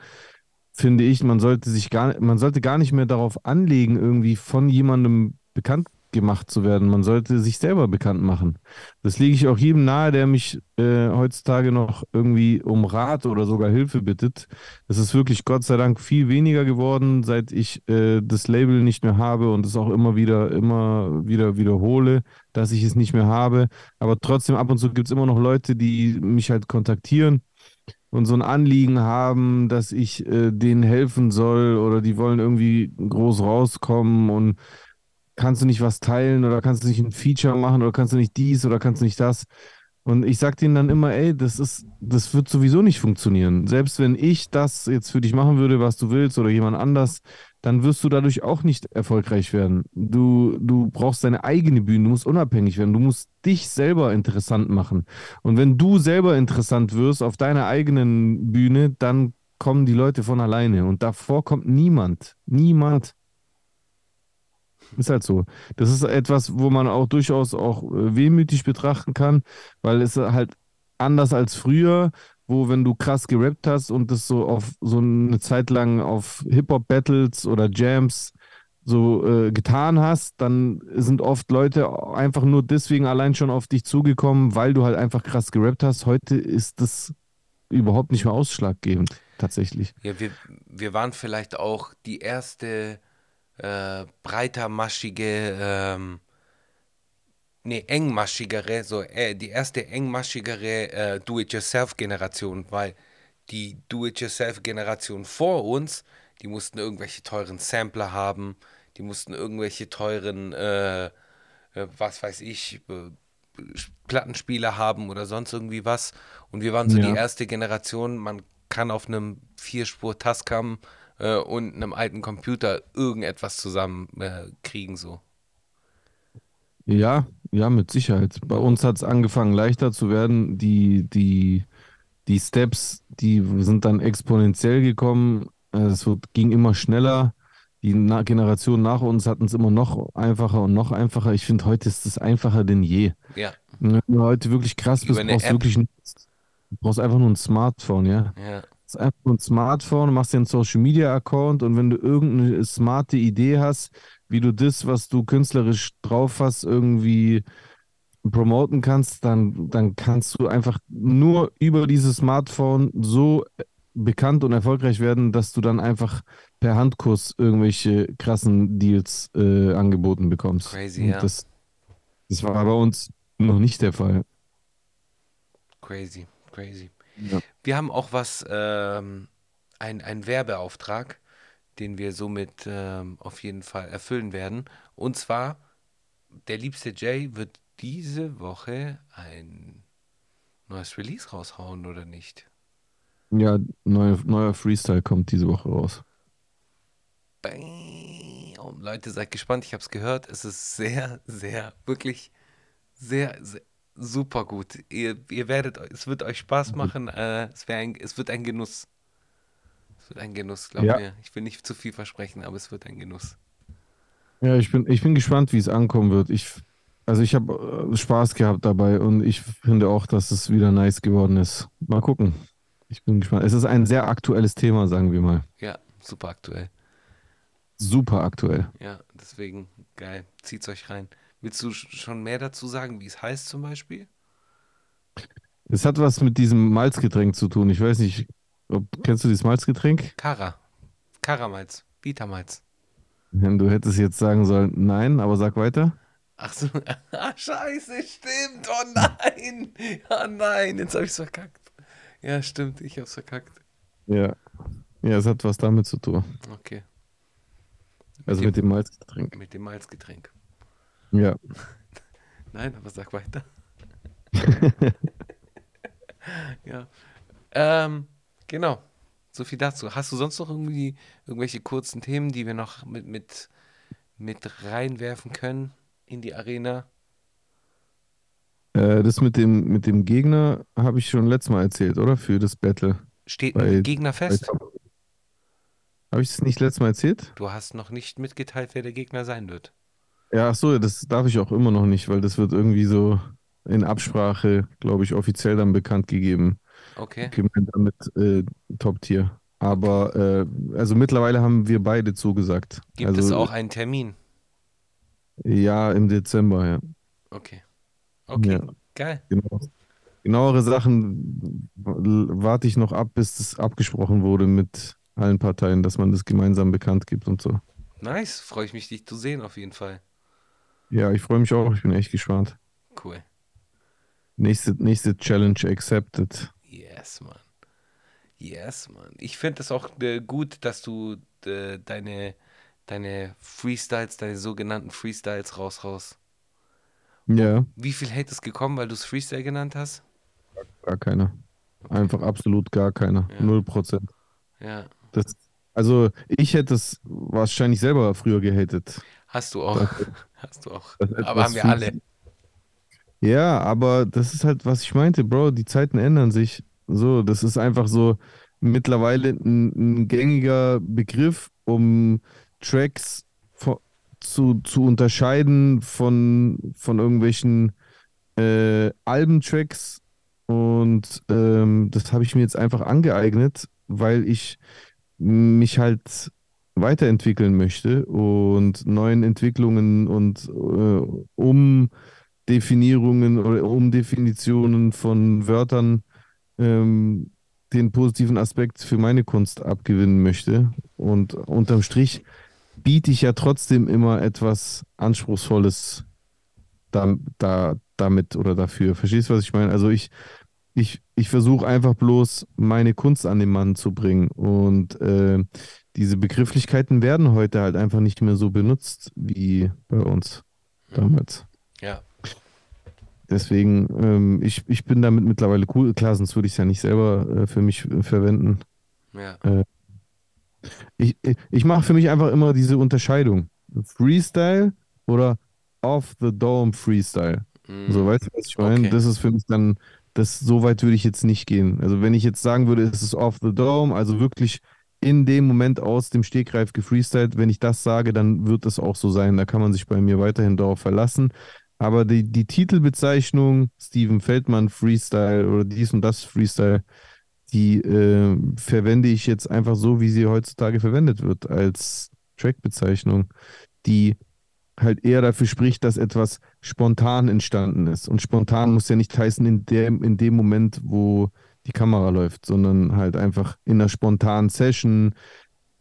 finde ich, man sollte sich gar, man sollte gar nicht mehr darauf anlegen, irgendwie von jemandem bekannt gemacht zu werden. Man sollte sich selber bekannt machen. Das lege ich auch jedem nahe, der mich äh, heutzutage noch irgendwie um Rat oder sogar Hilfe bittet. Es ist wirklich Gott sei Dank viel weniger geworden, seit ich äh, das Label nicht mehr habe und es auch immer wieder, immer wieder wiederhole, dass ich es nicht mehr habe. Aber trotzdem ab und zu gibt es immer noch Leute, die mich halt kontaktieren und so ein Anliegen haben, dass ich äh, denen helfen soll oder die wollen irgendwie groß rauskommen und kannst du nicht was teilen oder kannst du nicht ein Feature machen oder kannst du nicht dies oder kannst du nicht das. Und ich sag denen dann immer, ey, das ist, das wird sowieso nicht funktionieren. Selbst wenn ich das jetzt für dich machen würde, was du willst oder jemand anders, dann wirst du dadurch auch nicht erfolgreich werden. Du, du brauchst deine eigene Bühne, du musst unabhängig werden, du musst dich selber interessant machen. Und wenn du selber interessant wirst auf deiner eigenen Bühne, dann kommen die Leute von alleine. Und davor kommt niemand. Niemand. Ist halt so. Das ist etwas, wo man auch durchaus auch äh, wehmütig betrachten kann, weil es halt anders als früher, wo wenn du krass gerappt hast und das so auf so eine Zeit lang auf Hip-Hop-Battles oder Jams so äh, getan hast, dann sind oft Leute einfach nur deswegen allein schon auf dich zugekommen, weil du halt einfach krass gerappt hast. Heute ist das überhaupt nicht mehr ausschlaggebend, tatsächlich. Ja, wir, wir waren vielleicht auch die erste äh, breitermaschige, ähm, nee, engmaschigere, so äh, die erste engmaschigere äh, Do-it-yourself-Generation, weil die Do-it-yourself-Generation vor uns, die mussten irgendwelche teuren Sampler haben, die mussten irgendwelche teuren, äh, äh, was weiß ich, äh, Plattenspieler haben oder sonst irgendwie was. Und wir waren so die Ja. erste Generation, man kann auf einem Vierspur Tascam äh, und einem alten Computer irgendetwas zusammen äh, kriegen so. Ja, ja, mit Sicherheit. Bei uns hat es angefangen leichter zu werden. Die, die, die Steps, die sind dann exponentiell gekommen. Es ging immer schneller. Die Na Generation nach uns hatten es immer noch einfacher und noch einfacher. Ich finde, heute ist es einfacher denn je. Ja, Wenn du heute wirklich krass bist, brauchst du wirklich. Du brauchst einfach nur ein Smartphone, ja. ja, Nur ein Smartphone, machst dir einen Social Media Account und wenn du irgendeine smarte Idee hast, wie du das, was du künstlerisch drauf hast, irgendwie promoten kannst, dann, dann kannst du einfach nur über dieses Smartphone so bekannt und erfolgreich werden, dass du dann einfach per Handkuss irgendwelche krassen Deals äh, angeboten bekommst. Crazy, Und ja. Das, das war bei uns noch nicht der Fall. crazy, crazy. Ja. Wir haben auch was, ähm, ein, einen Werbeauftrag, den wir somit ähm, auf jeden Fall erfüllen werden. Und zwar, der liebste Jay wird diese Woche ein neues Release raushauen, oder nicht? Ja, neuer, neuer Freestyle kommt diese Woche raus. Bam. Leute, seid gespannt, ich habe es gehört. Es ist sehr, sehr, wirklich sehr, sehr super gut. Ihr, ihr werdet, es wird euch Spaß machen. Äh, es, ein, es wird ein Genuss. Es wird ein Genuss, glaubt Ja. mir. Ich will nicht zu viel versprechen, aber es wird ein Genuss. Ja, ich bin, ich bin gespannt, wie es ankommen wird. Ich, also ich habe äh, Spaß gehabt dabei und ich finde auch, dass es wieder nice geworden ist. Mal gucken. Ich bin gespannt. Es ist ein sehr aktuelles Thema, sagen wir mal. Ja, super aktuell. Super aktuell. Ja, deswegen geil. Zieht's euch rein. Willst du sch- schon mehr dazu sagen, wie es heißt zum Beispiel? Es hat was mit diesem Malzgetränk zu tun. Ich weiß nicht, ob, kennst du dieses Malzgetränk? Kara. Karamalz. Vitamalz. Du hättest jetzt sagen sollen, nein, aber sag weiter. Ach so, ah, scheiße, stimmt. Oh nein. Oh nein, jetzt habe ich's verkackt. Ja, stimmt, ich hab's verkackt. Ja. Ja, es hat was damit zu tun. Okay, Also dem- mit dem Malzgetränk. mit dem Malzgetränk. Ja. Nein, aber sag weiter. Ja. Ähm, genau. So viel dazu. Hast du sonst noch irgendwie irgendwelche kurzen Themen, die wir noch mit, mit, mit reinwerfen können in die Arena? Äh, das mit dem, mit dem Gegner habe ich schon letztes Mal erzählt, oder? Für das Battle. Steht Bei- ein Gegner fest? Habe ich das nicht letztes Mal erzählt? Du hast noch nicht mitgeteilt, wer der Gegner sein wird. Ja, ach so, das darf ich auch immer noch nicht, weil das wird irgendwie so in Absprache, glaube ich, offiziell dann bekannt gegeben. Okay. Gemeinsam mit äh, Top-Tier. Aber äh, also mittlerweile haben wir beide zugesagt. Gibt also, es auch einen Termin? Ja, im Dezember, ja. Okay. Okay, Ja. geil. Genau. Genauere Sachen warte ich noch ab, bis das abgesprochen wurde mit allen Parteien, dass man das gemeinsam bekannt gibt und so. Nice. Freue ich mich, dich zu sehen, auf jeden Fall. Ja, ich freue mich auch. Ich bin echt gespannt. Cool. Nächste, nächste Challenge accepted. Yes, Mann. Yes, Mann. Ich finde es auch äh, gut, dass du äh, deine, deine Freestyles, deine sogenannten Freestyles raus raus. Ja, Wie viel Hate ist gekommen, weil du es Freestyle genannt hast? gar keiner. Einfach absolut gar keiner. Ja. Null Prozent. Ja. Das, also ich hätte es wahrscheinlich selber früher gehatet. Hast du auch. Hast du auch. Aber haben wir alle. Ja, aber das ist halt, was ich meinte, Bro, die Zeiten ändern sich. So, das ist einfach so mittlerweile ein, ein gängiger Begriff, um Tracks vo- zu, zu unterscheiden von, von irgendwelchen äh, Albentracks. Und ähm, das habe ich mir jetzt einfach angeeignet, weil ich mich halt weiterentwickeln möchte und neuen Entwicklungen und äh, Umdefinierungen oder Umdefinitionen von Wörtern ähm, den positiven Aspekt für meine Kunst abgewinnen möchte. Und unterm Strich biete ich ja trotzdem immer etwas Anspruchsvolles da, da, damit oder dafür. Verstehst du, was ich meine? Also ich, ich, ich versuche einfach bloß meine Kunst an den Mann zu bringen. Und äh, diese Begrifflichkeiten werden heute halt einfach nicht mehr so benutzt wie bei uns damals. Ja. Deswegen, ähm, ich, ich bin damit mittlerweile cool. Klar, sonst würde ich es ja nicht selber äh, für mich äh, verwenden. Ja. Ich, ich, ich mache für mich einfach immer diese Unterscheidung. Freestyle oder Off the Dome Freestyle. Mm. So, weißt du, was ich meine? Okay. Das ist für mich dann das so weit würde ich jetzt nicht gehen. Also wenn ich jetzt sagen würde, es ist off the dome, also wirklich in dem Moment aus dem Stegreif gefreestylt, wenn ich das sage, dann wird es auch so sein. Da kann man sich bei mir weiterhin darauf verlassen. Aber die, die Titelbezeichnung Steven Feldmann Freestyle oder dies und das Freestyle, die äh, verwende ich jetzt einfach so, wie sie heutzutage verwendet wird, als Trackbezeichnung, die halt eher dafür spricht, dass etwas spontan entstanden ist. Und spontan muss ja nicht heißen in dem, in dem Moment, wo die Kamera läuft, sondern halt einfach in einer spontanen Session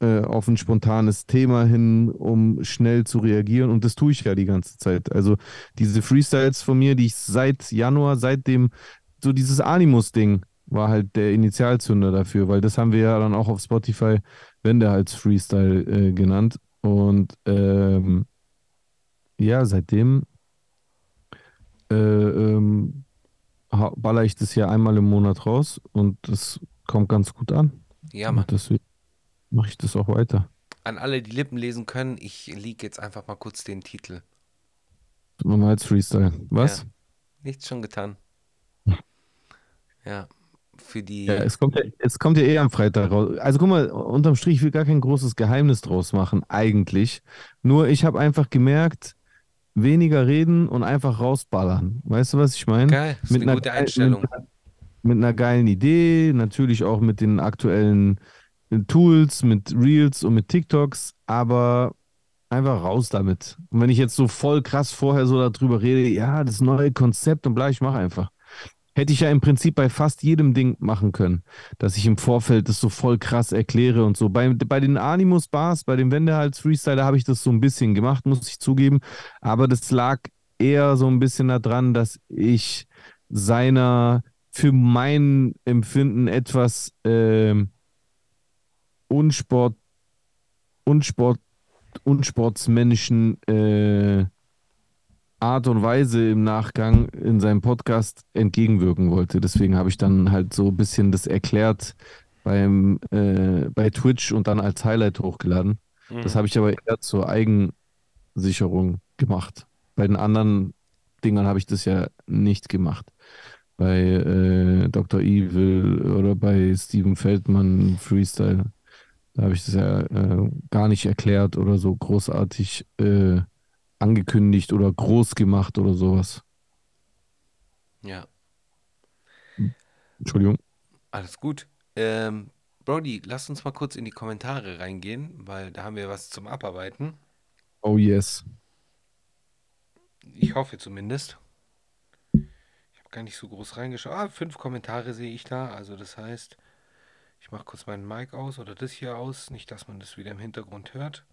äh, auf ein spontanes Thema hin, um schnell zu reagieren. Und das tue ich ja die ganze Zeit. Also diese Freestyles von mir, die ich seit Januar, seitdem so dieses Animus-Ding war halt der Initialzünder dafür, weil das haben wir ja dann auch auf Spotify Wende als Freestyle äh, genannt. Und ähm, ja, seitdem äh, ähm, baller ich das ja einmal im Monat raus und das kommt ganz gut an. Ja, Mann. Und deswegen mache ich das auch weiter. An alle, die Lippen lesen können, ich liege jetzt einfach mal kurz den Titel. Nochmal als Freestyle. Was? Ja. Nichts schon getan. Ja, für die. Ja, es kommt ja, es kommt ja eh am Freitag raus. Also guck mal, unterm Strich, ich will gar kein großes Geheimnis draus machen, eigentlich. Nur ich habe einfach gemerkt, weniger reden und einfach rausballern. Weißt du, was ich meine? Geil, das ist Mit eine einer gute Einstellung. Mit, mit einer geilen Idee, natürlich auch mit den aktuellen äh, Tools, mit Reels und mit TikToks, aber einfach raus damit. Und wenn ich jetzt so voll krass vorher so darüber rede, ja, das neue Konzept und bla, ich mache einfach. Hätte ich ja im Prinzip bei fast jedem Ding machen können, dass ich im Vorfeld das so voll krass erkläre und so. Bei, bei den Animus-Bars, bei dem Wendehals-Freestyler habe ich das so ein bisschen gemacht, muss ich zugeben. Aber das lag eher so ein bisschen daran, dass ich seiner für mein Empfinden etwas ähm, unsport, unsport, unsportsmännischen äh, Art und Weise im Nachgang in seinem Podcast entgegenwirken wollte. Deswegen habe ich dann halt so ein bisschen das erklärt beim, äh, bei Twitch und dann als Highlight hochgeladen. Das habe ich aber eher zur Eigensicherung gemacht. Bei den anderen Dingern habe ich das ja nicht gemacht. Bei äh, Dr. Evil oder bei Steven Feldmann Freestyle. Da habe ich das ja äh, gar nicht erklärt oder so großartig äh, angekündigt oder groß gemacht oder sowas. Ja, Entschuldigung. alles gut. Ähm, Brody, lass uns mal kurz in die Kommentare reingehen, weil da haben wir was zum Abarbeiten. Oh yes. Ich hoffe zumindest. Ich habe gar nicht so groß reingeschaut. Ah, fünf Kommentare sehe ich da. Also das heißt, ich mache kurz meinen Mic aus oder das hier aus. Nicht, dass man das wieder im Hintergrund hört.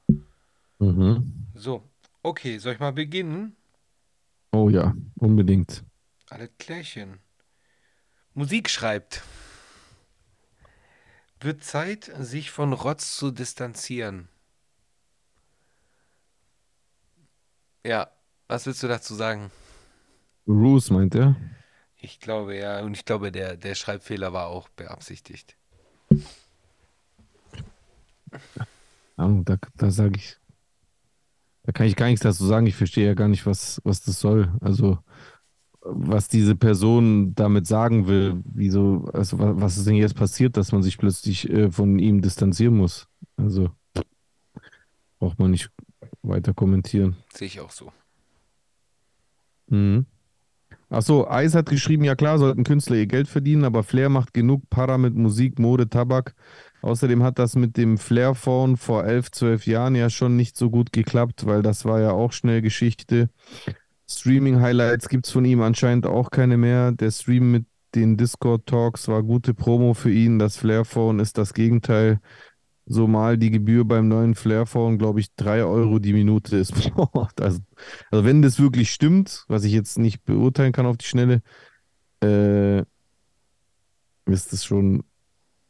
Mhm. So, okay, soll ich mal beginnen? Oh ja, unbedingt. Alle Klärchen. Musik schreibt. Wird Zeit, sich von Rotz zu distanzieren. Ja, was willst du dazu sagen? Bruce meint er. Ich glaube ja, und ich glaube, der, der Schreibfehler war auch beabsichtigt. Ja, da da sage ich, da kann ich gar nichts dazu sagen. Ich verstehe ja gar nicht, was, was das soll. Also, was diese Person damit sagen will. Wieso, also, wa- was ist denn jetzt passiert, dass man sich plötzlich äh, von ihm distanzieren muss? Also, braucht man nicht weiter kommentieren. Sehe ich auch so. Mhm. Achso, Eis hat geschrieben, ja klar, sollten Künstler ihr Geld verdienen, aber Flair macht genug Para mit Musik, Mode, Tabak. Außerdem hat das mit dem Flair-Phone vor elf, zwölf Jahren ja schon nicht so gut geklappt, weil das war ja auch schnell Geschichte. Streaming-Highlights gibt es von ihm anscheinend auch keine mehr. Der Stream mit den Discord-Talks war gute Promo für ihn. Das Flair-Phone ist das Gegenteil. So mal die Gebühr beim neuen Flair-Phone, glaube ich, 3 Euro die Minute ist. also, also wenn das wirklich stimmt, was ich jetzt nicht beurteilen kann auf die Schnelle, äh, ist das schon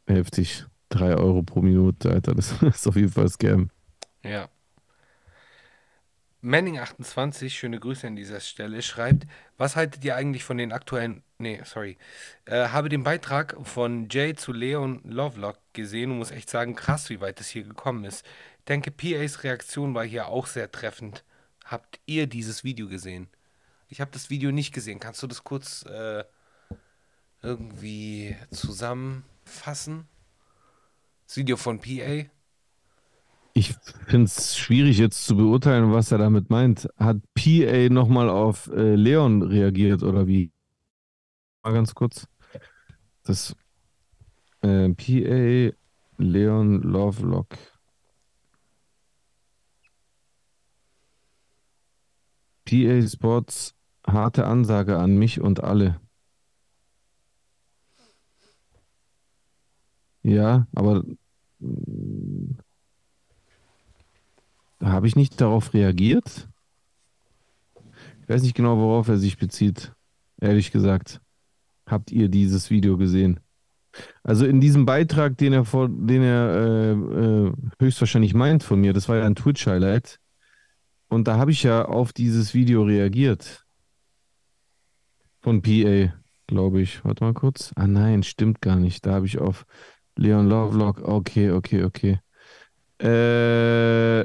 heftig. 3 Euro pro Minute, Alter, das ist auf jeden Fall Scam. Ja. Manning28, schöne Grüße an dieser Stelle, schreibt, was haltet ihr eigentlich von den aktuellen, nee, sorry, äh, habe den Beitrag von Jay zu Leon Lovelock gesehen und muss echt sagen, krass, wie weit es hier gekommen ist. Ich denke, PAs Reaktion war hier auch sehr treffend. Habt ihr dieses Video gesehen? Ich habe das Video nicht gesehen. Kannst du das kurz äh, irgendwie zusammenfassen? Das Video von PA? Ich finde es schwierig jetzt zu beurteilen, was er damit meint. Hat PA nochmal auf äh, Leon reagiert oder wie? Mal ganz kurz. Das äh, PA Leon Lovelock. PA Sports harte Ansage an mich und alle. Ja, aber mm, habe ich nicht darauf reagiert? Ich weiß nicht genau, worauf er sich bezieht, ehrlich gesagt. Habt ihr dieses Video gesehen? Also in diesem Beitrag, den er vor, den er äh, äh, höchstwahrscheinlich meint von mir, das war ja ein Twitch-Highlight. Und da habe ich ja auf dieses Video reagiert. Von PA, glaube ich. Warte mal kurz. Ah nein, stimmt gar nicht. Da habe ich auf Leon Lovelock. Okay, okay, okay. Äh,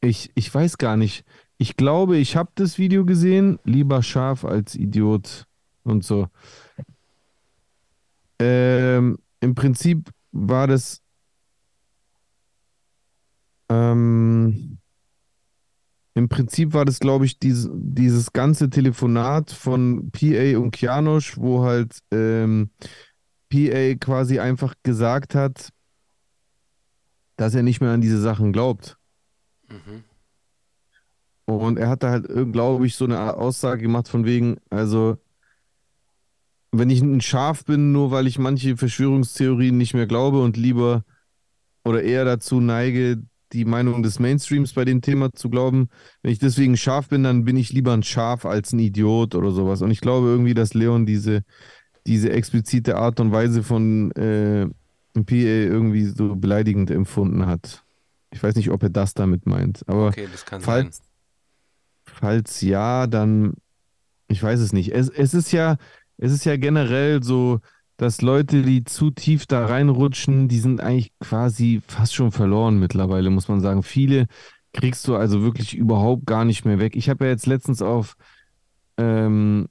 ich, ich weiß gar nicht. Ich glaube, ich habe das Video gesehen. Lieber scharf als Idiot und so. Ähm, Im Prinzip war das. Ähm, Im Prinzip war das, glaube ich, dieses, dieses ganze Telefonat von PA und Kianosch, wo halt ähm, PA quasi einfach gesagt hat, dass er nicht mehr an diese Sachen glaubt. Mhm. Und er hat da halt, glaube ich, so eine Aussage gemacht von wegen, also wenn ich ein Schaf bin, nur weil ich manche Verschwörungstheorien nicht mehr glaube und lieber oder eher dazu neige, die Meinung des Mainstreams bei dem Thema zu glauben, wenn ich deswegen scharf bin, dann bin ich lieber ein Schaf als ein Idiot oder sowas. Und ich glaube irgendwie, dass Leon diese, diese explizite Art und Weise von äh, PA irgendwie so beleidigend empfunden hat. Ich weiß nicht, ob er das damit meint. Aber Okay, das kann sein. falls, falls ja, dann, ich weiß es nicht. Es, es ist ja, es ist ja generell so, dass Leute, die zu tief da reinrutschen, die sind eigentlich quasi fast schon verloren mittlerweile, muss man sagen. Viele kriegst du also wirklich überhaupt gar nicht mehr weg. Ich habe ja jetzt letztens auf, ähm,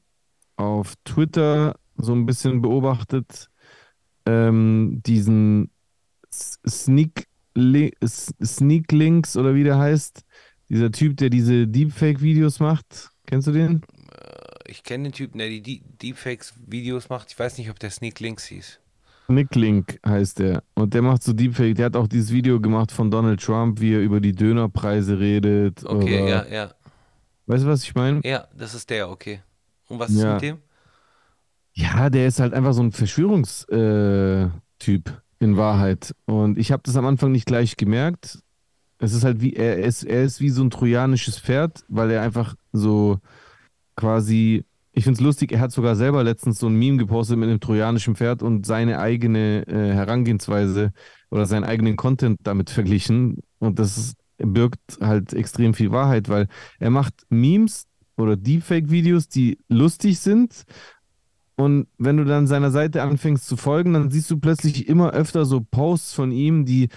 auf Twitter so ein bisschen beobachtet, ähm, diesen Sneak, Sneak Links oder wie der heißt. Dieser Typ, der diese Deepfake-Videos macht. Kennst du den? Ich kenne den Typen, der die Deepfakes-Videos macht. Ich weiß nicht, ob der Sneak Links hieß. Nick Link heißt der. Und der macht so Deepfake. Der hat auch dieses Video gemacht von Donald Trump, wie er über die Dönerpreise redet. Okay, ja, ja. Weißt du, was ich meine? Ja, das ist der, okay. Und was ist Ja. mit dem? Ja, der ist halt einfach so ein Verschwörungstyp äh, in Wahrheit. Und ich habe das am Anfang nicht gleich gemerkt. Es ist halt wie, er ist, er ist wie so ein trojanisches Pferd, weil er einfach so quasi, ich finde es lustig, er hat sogar selber letztens so ein Meme gepostet mit einem trojanischen Pferd und seine eigene äh, Herangehensweise oder seinen eigenen Content damit verglichen. Und das birgt halt extrem viel Wahrheit, weil er macht Memes oder Deepfake-Videos, die lustig sind. Und wenn du dann seiner Seite anfängst zu folgen, dann siehst du plötzlich immer öfter so Posts von ihm, die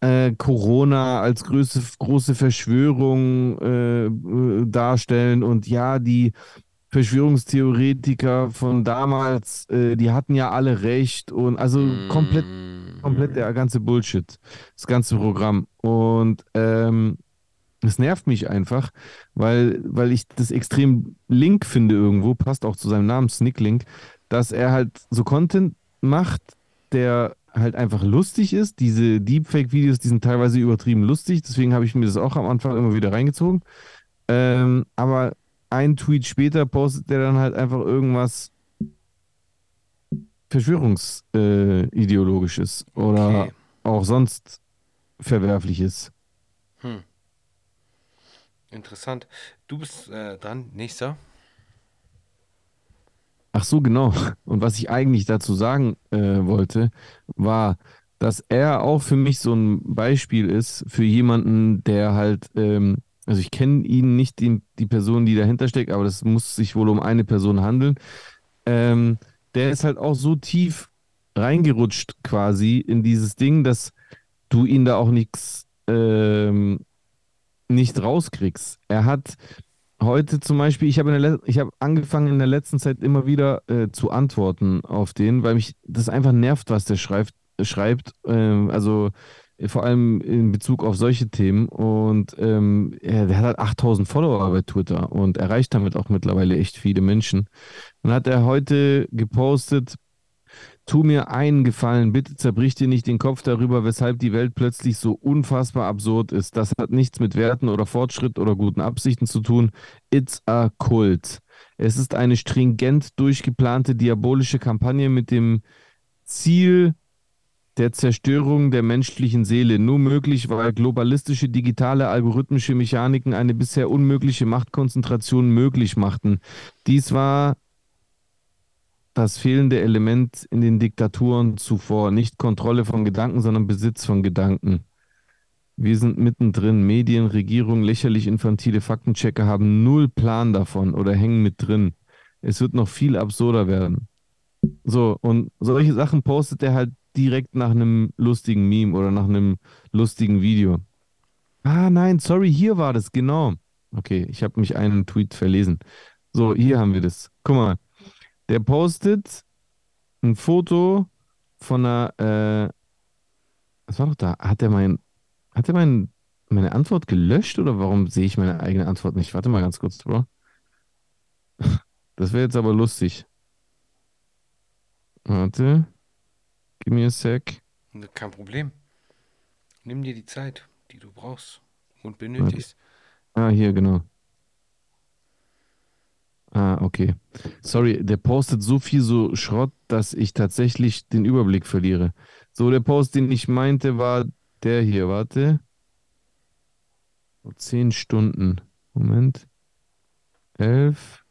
äh, Corona als größte, große Verschwörung äh, äh, darstellen. Und ja, die Verschwörungstheoretiker von damals, äh, die hatten ja alle recht. Und also komplett, Mm, komplett der ganze Bullshit, das ganze Programm. Und ähm, es nervt mich einfach, weil, weil ich das extrem Link finde irgendwo, passt auch zu seinem Namen, Snicklink, dass er halt so Content macht, der halt einfach lustig ist. Diese Deepfake-Videos, die sind teilweise übertrieben lustig, deswegen habe ich mir das auch am Anfang immer wieder reingezogen. Ähm, aber ein Tweet später postet er dann halt einfach irgendwas Verschwörungsideologisches oder Okay. auch sonst Verwerfliches. Interessant. Du bist äh, dran. Nächster. Ach so, genau. Und was ich eigentlich dazu sagen äh, wollte, war, dass er auch für mich so ein Beispiel ist für jemanden, der halt, ähm, also ich kenne ihn nicht, die, die Person, die dahinter steckt, aber das muss sich wohl um eine Person handeln. Ähm, der ist halt auch so tief reingerutscht quasi in dieses Ding, dass du ihn da auch nichts ähm, nicht rauskriegst. Er hat heute zum Beispiel, ich habe ich habe angefangen in der letzten Zeit immer wieder äh, zu antworten auf den, weil mich das einfach nervt, was der schreibt, schreibt. Ähm, also äh, vor allem in Bezug auf solche Themen. Und ähm, er, der hat halt 8000 Follower bei Twitter und erreicht damit auch mittlerweile echt viele Menschen. Und hat er heute gepostet, Tu mir einen Gefallen, bitte zerbrich dir nicht den Kopf darüber, weshalb die Welt plötzlich so unfassbar absurd ist. Das hat nichts mit Werten oder Fortschritt oder guten Absichten zu tun. It's a cult. Es ist eine stringent durchgeplante diabolische Kampagne mit dem Ziel der Zerstörung der menschlichen Seele. Nur möglich, weil globalistische, digitale, algorithmische Mechaniken eine bisher unmögliche Machtkonzentration möglich machten. Dies war das fehlende Element in den Diktaturen zuvor. Nicht Kontrolle von Gedanken, sondern Besitz von Gedanken. Wir sind mittendrin. Medien, Regierung, lächerlich infantile Faktenchecker haben null Plan davon oder hängen mit drin. Es wird noch viel absurder werden. So, und solche Sachen postet er halt direkt nach einem lustigen Meme oder nach einem lustigen Video. Ah, nein, sorry, hier war das, genau. Okay, ich habe mich einen Tweet verlesen. So, hier haben wir das. Guck mal. Der postet ein Foto von einer, äh, was war doch da? Hat er mein, hat er mein, meine Antwort gelöscht oder warum sehe ich meine eigene Antwort nicht? Warte mal ganz kurz, Bro. Das wäre jetzt aber lustig. Warte. Gib mir a sec. Kein Problem. Nimm dir die Zeit, die du brauchst und benötigst. Ah, hier, genau. Ah, okay. Sorry, der postet so viel so Schrott, dass ich tatsächlich den Überblick verliere. So, der Post, den ich meinte, war der hier. Warte. Vor Zehn Stunden. Moment. Elf.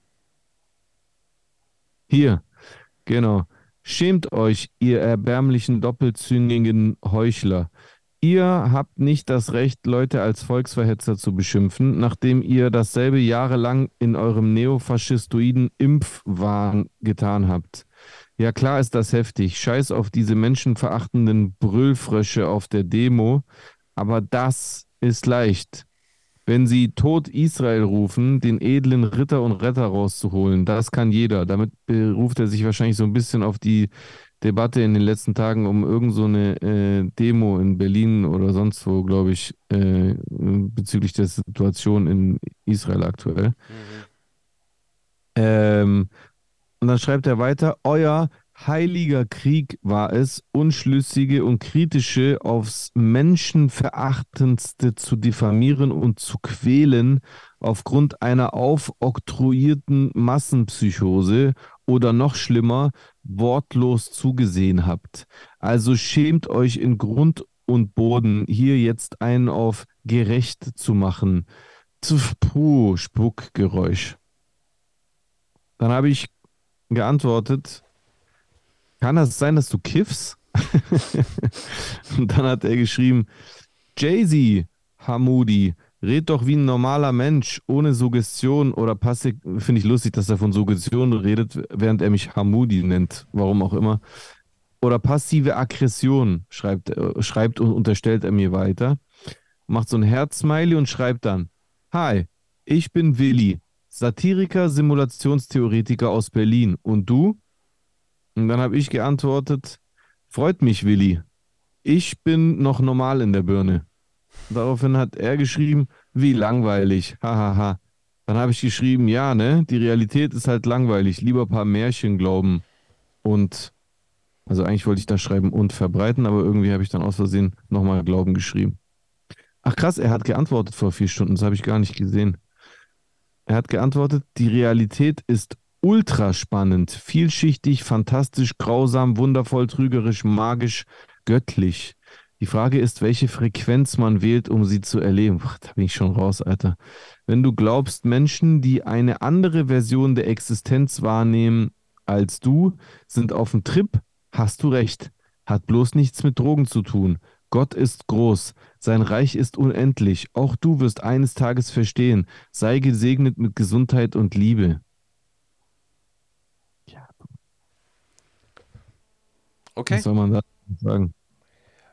Hier. Genau. Schämt euch, ihr erbärmlichen, doppelzüngigen Heuchler. Ihr habt nicht das Recht, Leute als Volksverhetzer zu beschimpfen, nachdem ihr dasselbe jahrelang in eurem neofaschistoiden Impfwahn getan habt. Ja, klar ist das heftig. Scheiß auf diese menschenverachtenden Brüllfrösche auf der Demo. Aber das ist leicht. Wenn sie Tod Israel rufen, den edlen Ritter und Retter rauszuholen, das kann jeder. Damit beruft er sich wahrscheinlich so ein bisschen auf die Debatte in den letzten Tagen um irgend so eine äh, Demo in Berlin oder sonst wo, glaube ich, äh, bezüglich der Situation in Israel aktuell. Mhm. Ähm, und dann schreibt er weiter, euer heiliger Krieg war es, unschlüssige und kritische aufs Menschenverachtendste zu diffamieren und zu quälen aufgrund einer aufoktroyierten Massenpsychose oder noch schlimmer, wortlos zugesehen habt. Also schämt euch in Grund und Boden, hier jetzt einen auf gerecht zu machen. Puh, Spuckgeräusch. Dann habe ich geantwortet, kann das sein, dass du kiffst? Und dann hat er geschrieben, Jay-Z, Hamudi, red doch wie ein normaler Mensch, ohne Suggestion oder passiv. Finde ich lustig, dass er von Suggestion redet, während er mich Hamudi nennt, warum auch immer. Oder passive Aggression, schreibt, äh, schreibt und unterstellt er mir weiter. Macht so ein Herzsmiley und schreibt dann, Hi, ich bin Willi, Satiriker, Simulationstheoretiker aus Berlin. Und du? Und dann habe ich geantwortet, freut mich, Willi. Ich bin noch normal in der Birne. Daraufhin hat er geschrieben, wie langweilig, hahaha. Dann habe ich geschrieben, ja, ne, die Realität ist halt langweilig, lieber ein paar Märchen glauben und, also eigentlich wollte ich da schreiben und verbreiten, aber irgendwie habe ich dann aus Versehen nochmal Glauben geschrieben. Ach krass, er hat geantwortet vor vier Stunden, das habe ich gar nicht gesehen. Er hat geantwortet, die Realität ist ultra spannend, vielschichtig, fantastisch, grausam, wundervoll, trügerisch, magisch, göttlich. Die Frage ist, welche Frequenz man wählt, um sie zu erleben. Ach, da bin ich schon raus, Alter. Wenn du glaubst, Menschen, die eine andere Version der Existenz wahrnehmen als du, sind auf dem Trip, hast du recht. Hat bloß nichts mit Drogen zu tun. Gott ist groß, sein Reich ist unendlich. Auch du wirst eines Tages verstehen. Sei gesegnet mit Gesundheit und Liebe. Okay. Was soll man da sagen?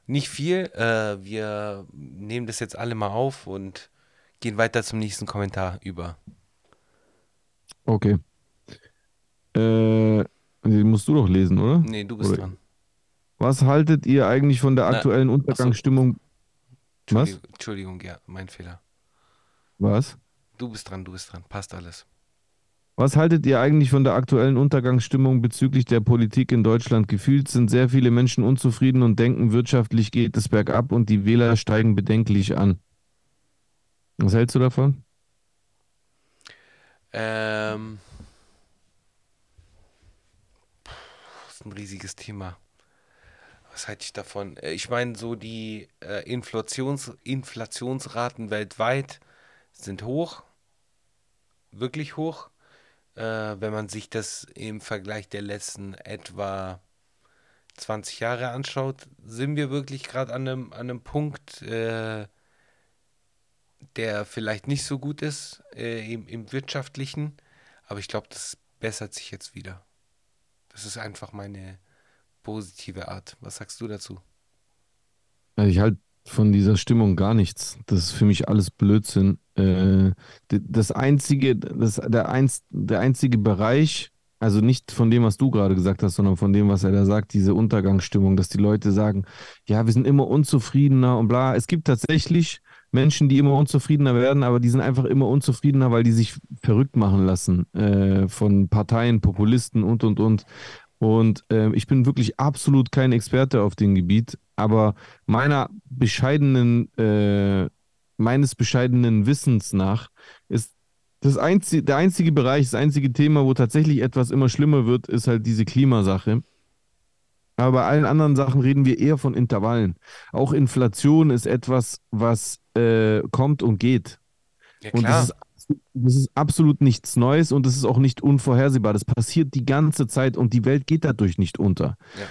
Nicht viel. Äh, wir nehmen das jetzt alle mal auf und gehen weiter zum nächsten Kommentar über. Okay. Äh, die musst du doch lesen, oder? Nee, du bist Oder dran. was haltet ihr eigentlich von der Na, aktuellen achso, Untergangsstimmung? Was? Entschuldigung, Entschuldigung, ja, mein Fehler. Was? Du bist dran, du bist dran. Passt alles. Was haltet ihr eigentlich von der aktuellen Untergangsstimmung bezüglich der Politik in Deutschland? Gefühlt sind sehr viele Menschen unzufrieden und denken, wirtschaftlich geht es bergab und die Wähler steigen bedenklich an. Was hältst du davon? Ähm, das ist ein riesiges Thema. Was halte ich davon? Äh, Ich meine, so die äh, Inflations Inflationsraten weltweit sind hoch, wirklich hoch. Äh, wenn man sich das im Vergleich der letzten etwa 20 Jahre anschaut, sind wir wirklich gerade an einem, an einem Punkt, äh, der vielleicht nicht so gut ist äh, im, im Wirtschaftlichen, aber ich glaube, das bessert sich jetzt wieder. Das ist einfach meine positive Art. Was sagst du dazu? Also ich halte von dieser Stimmung gar nichts. Das ist für mich alles Blödsinn. Äh, das einzige, das, der, einz, der einzige Bereich, also nicht von dem, was du gerade gesagt hast, sondern von dem, was er da sagt, diese Untergangsstimmung, dass die Leute sagen, ja, wir sind immer unzufriedener und bla. Es gibt tatsächlich Menschen, die immer unzufriedener werden, aber die sind einfach immer unzufriedener, weil die sich verrückt machen lassen äh, von Parteien, Populisten und, und, und. Und ähm, ich bin wirklich absolut kein Experte auf dem Gebiet, aber meiner bescheidenen, äh, meines bescheidenen Wissens nach ist das einzige, der einzige Bereich, das einzige Thema, wo tatsächlich etwas immer schlimmer wird, ist halt diese Klimasache. Aber bei allen anderen Sachen reden wir eher von Intervallen. Auch Inflation ist etwas, was äh, kommt und geht. Ja, Und klar. das ist, das ist absolut nichts Neues und es ist auch nicht unvorhersehbar. Das passiert die ganze Zeit und die Welt geht dadurch nicht unter. Ja.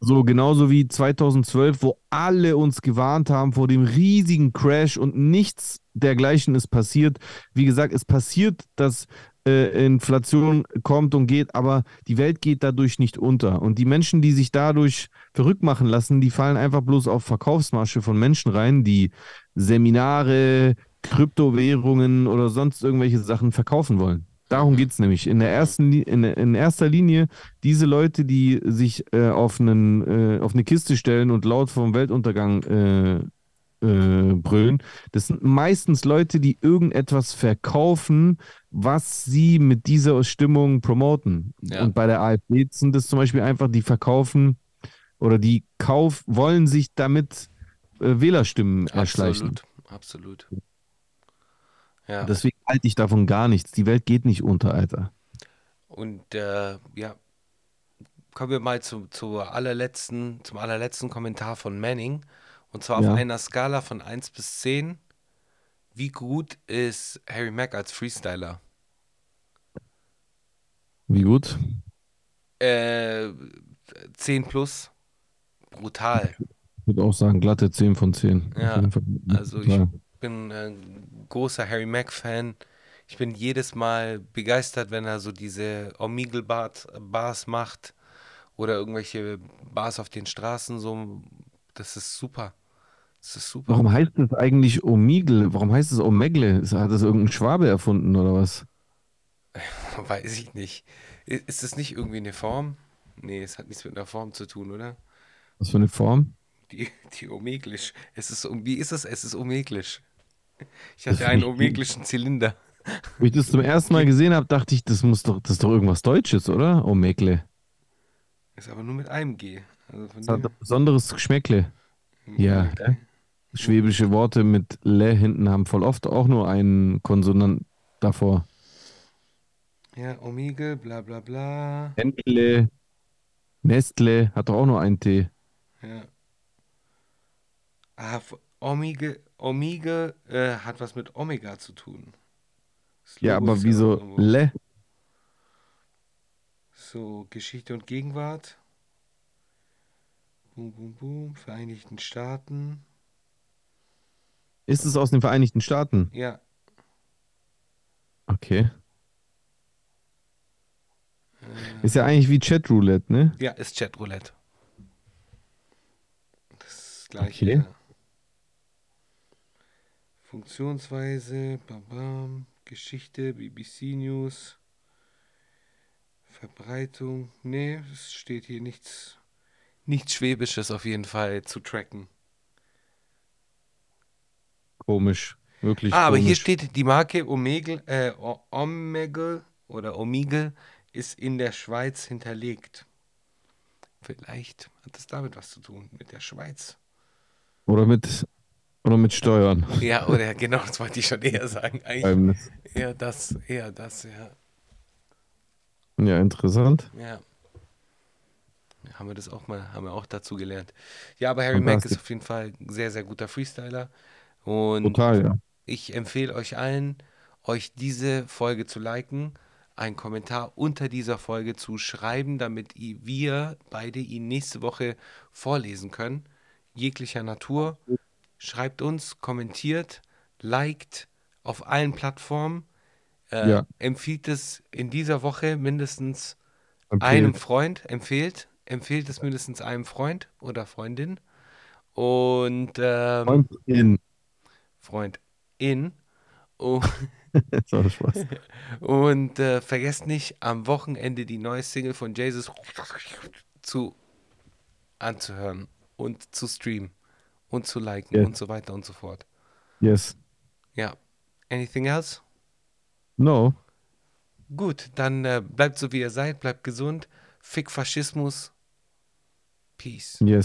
So genauso wie 2012, wo alle uns gewarnt haben vor dem riesigen Crash und nichts dergleichen ist passiert. Wie gesagt, es passiert, dass äh, Inflation kommt und geht, aber die Welt geht dadurch nicht unter. Und die Menschen, die sich dadurch verrückt machen lassen, die fallen einfach bloß auf Verkaufsmasche von Menschen rein, die Seminare, Kryptowährungen oder sonst irgendwelche Sachen verkaufen wollen. Darum geht es nämlich. In der ersten, in, in erster Linie diese Leute, die sich äh, auf, einen, äh, auf eine Kiste stellen und laut vom Weltuntergang äh, äh, brüllen, das sind meistens Leute, die irgendetwas verkaufen, was sie mit dieser Stimmung promoten. Ja. Und bei der AfD sind es zum Beispiel einfach, die verkaufen oder die kauf, wollen sich damit äh, Wählerstimmen erschleichen. Absolut, absolut. Ja, Deswegen halte ich davon gar nichts. Die Welt geht nicht unter, Alter. und äh, ja, kommen wir mal zu, zu allerletzten, zum allerletzten Kommentar von Manning. Und zwar Ja. auf einer Skala von 1 bis 10. Wie gut ist Harry Mack als Freestyler? Wie gut? Äh, 10 plus. Brutal. Ich würde auch sagen, glatte 10 von 10. Auf Ja. Also ich bin ein großer Harry Mack-Fan. Ich bin jedes Mal begeistert, wenn er so diese Omegle-Bars macht oder irgendwelche Bars auf den Straßen. So, das ist super. Das ist super. Warum heißt es eigentlich Omegle? Warum heißt es Omegle? Hat das irgendein Schwabe erfunden oder was? Weiß ich nicht. Ist das nicht irgendwie eine Form? Nee, es hat nichts mit einer Form zu tun, oder? Was für eine Form? Die, die Omeglisch. Es ist, wie ist es? Es ist Omeglisch. Ich hatte einen omeglischen Zylinder. Wo ich das zum ersten Mal gesehen habe, dachte ich, das muss doch, das ist doch irgendwas Deutsches, oder? Omegle. Ist aber nur mit einem G. Also Das hat ein besonderes Geschmäckle. Ja, Okay. gell? Schwäbische Worte mit Le hinten haben voll oft auch nur einen Konsonant davor. Ja, Omegle, bla bla bla. Nestle, Nestle hat doch auch nur einen T. Ja. Ah, f- Omega, äh, hat was mit Omega zu tun. Ja, aber wieso irgendwo- Le? So, Geschichte und Gegenwart. Boom, boom, boom. Vereinigten Staaten. Ist es aus den Vereinigten Staaten? Ja, Okay. äh, Ist ja eigentlich wie Chatroulette, ne? ja, ist Chatroulette. Das gleiche. Okay. Funktionsweise, bam, bam, Geschichte, BBC News. Verbreitung, nee, es steht hier nichts, nichts Schwäbisches auf jeden Fall zu tracken. Komisch. Wirklich Ah, aber hier komisch. steht, die Marke Omegel, äh, O- Omegle oder Omigel ist in der Schweiz hinterlegt. Vielleicht hat das damit was zu tun, mit der Schweiz. Oder mit, oder mit Steuern. Ja, oder genau, das wollte ich schon eher sagen. Eigentlich Geheimnis. eher das, eher das, ja. Ja, interessant. Ja. Haben wir das auch mal, haben wir auch dazu gelernt. Ja, aber Harry Mack ist auf jeden Fall ein sehr, sehr guter Freestyler. Und Total, ja. ich empfehle euch allen, euch diese Folge zu liken, einen Kommentar unter dieser Folge zu schreiben, damit wir beide ihn nächste Woche vorlesen können. Jeglicher Natur. Schreibt uns, kommentiert, liked auf allen Plattformen. Äh, Ja. Empfiehlt es in dieser Woche mindestens Empfehlt. einem Freund, empfehlt, empfehlt es mindestens einem Freund oder Freundin. Und ähm, Freund in. Freund in. Oh, Das war Spaß. und äh, vergesst nicht, am Wochenende die neue Single von Jesus zu anzuhören und zu streamen und zu liken Yes. und so weiter und so fort. Yes. Ja. Anything else? No. Gut, dann äh, bleibt so wie ihr seid, bleibt gesund. Fick Faschismus. Peace. Yes.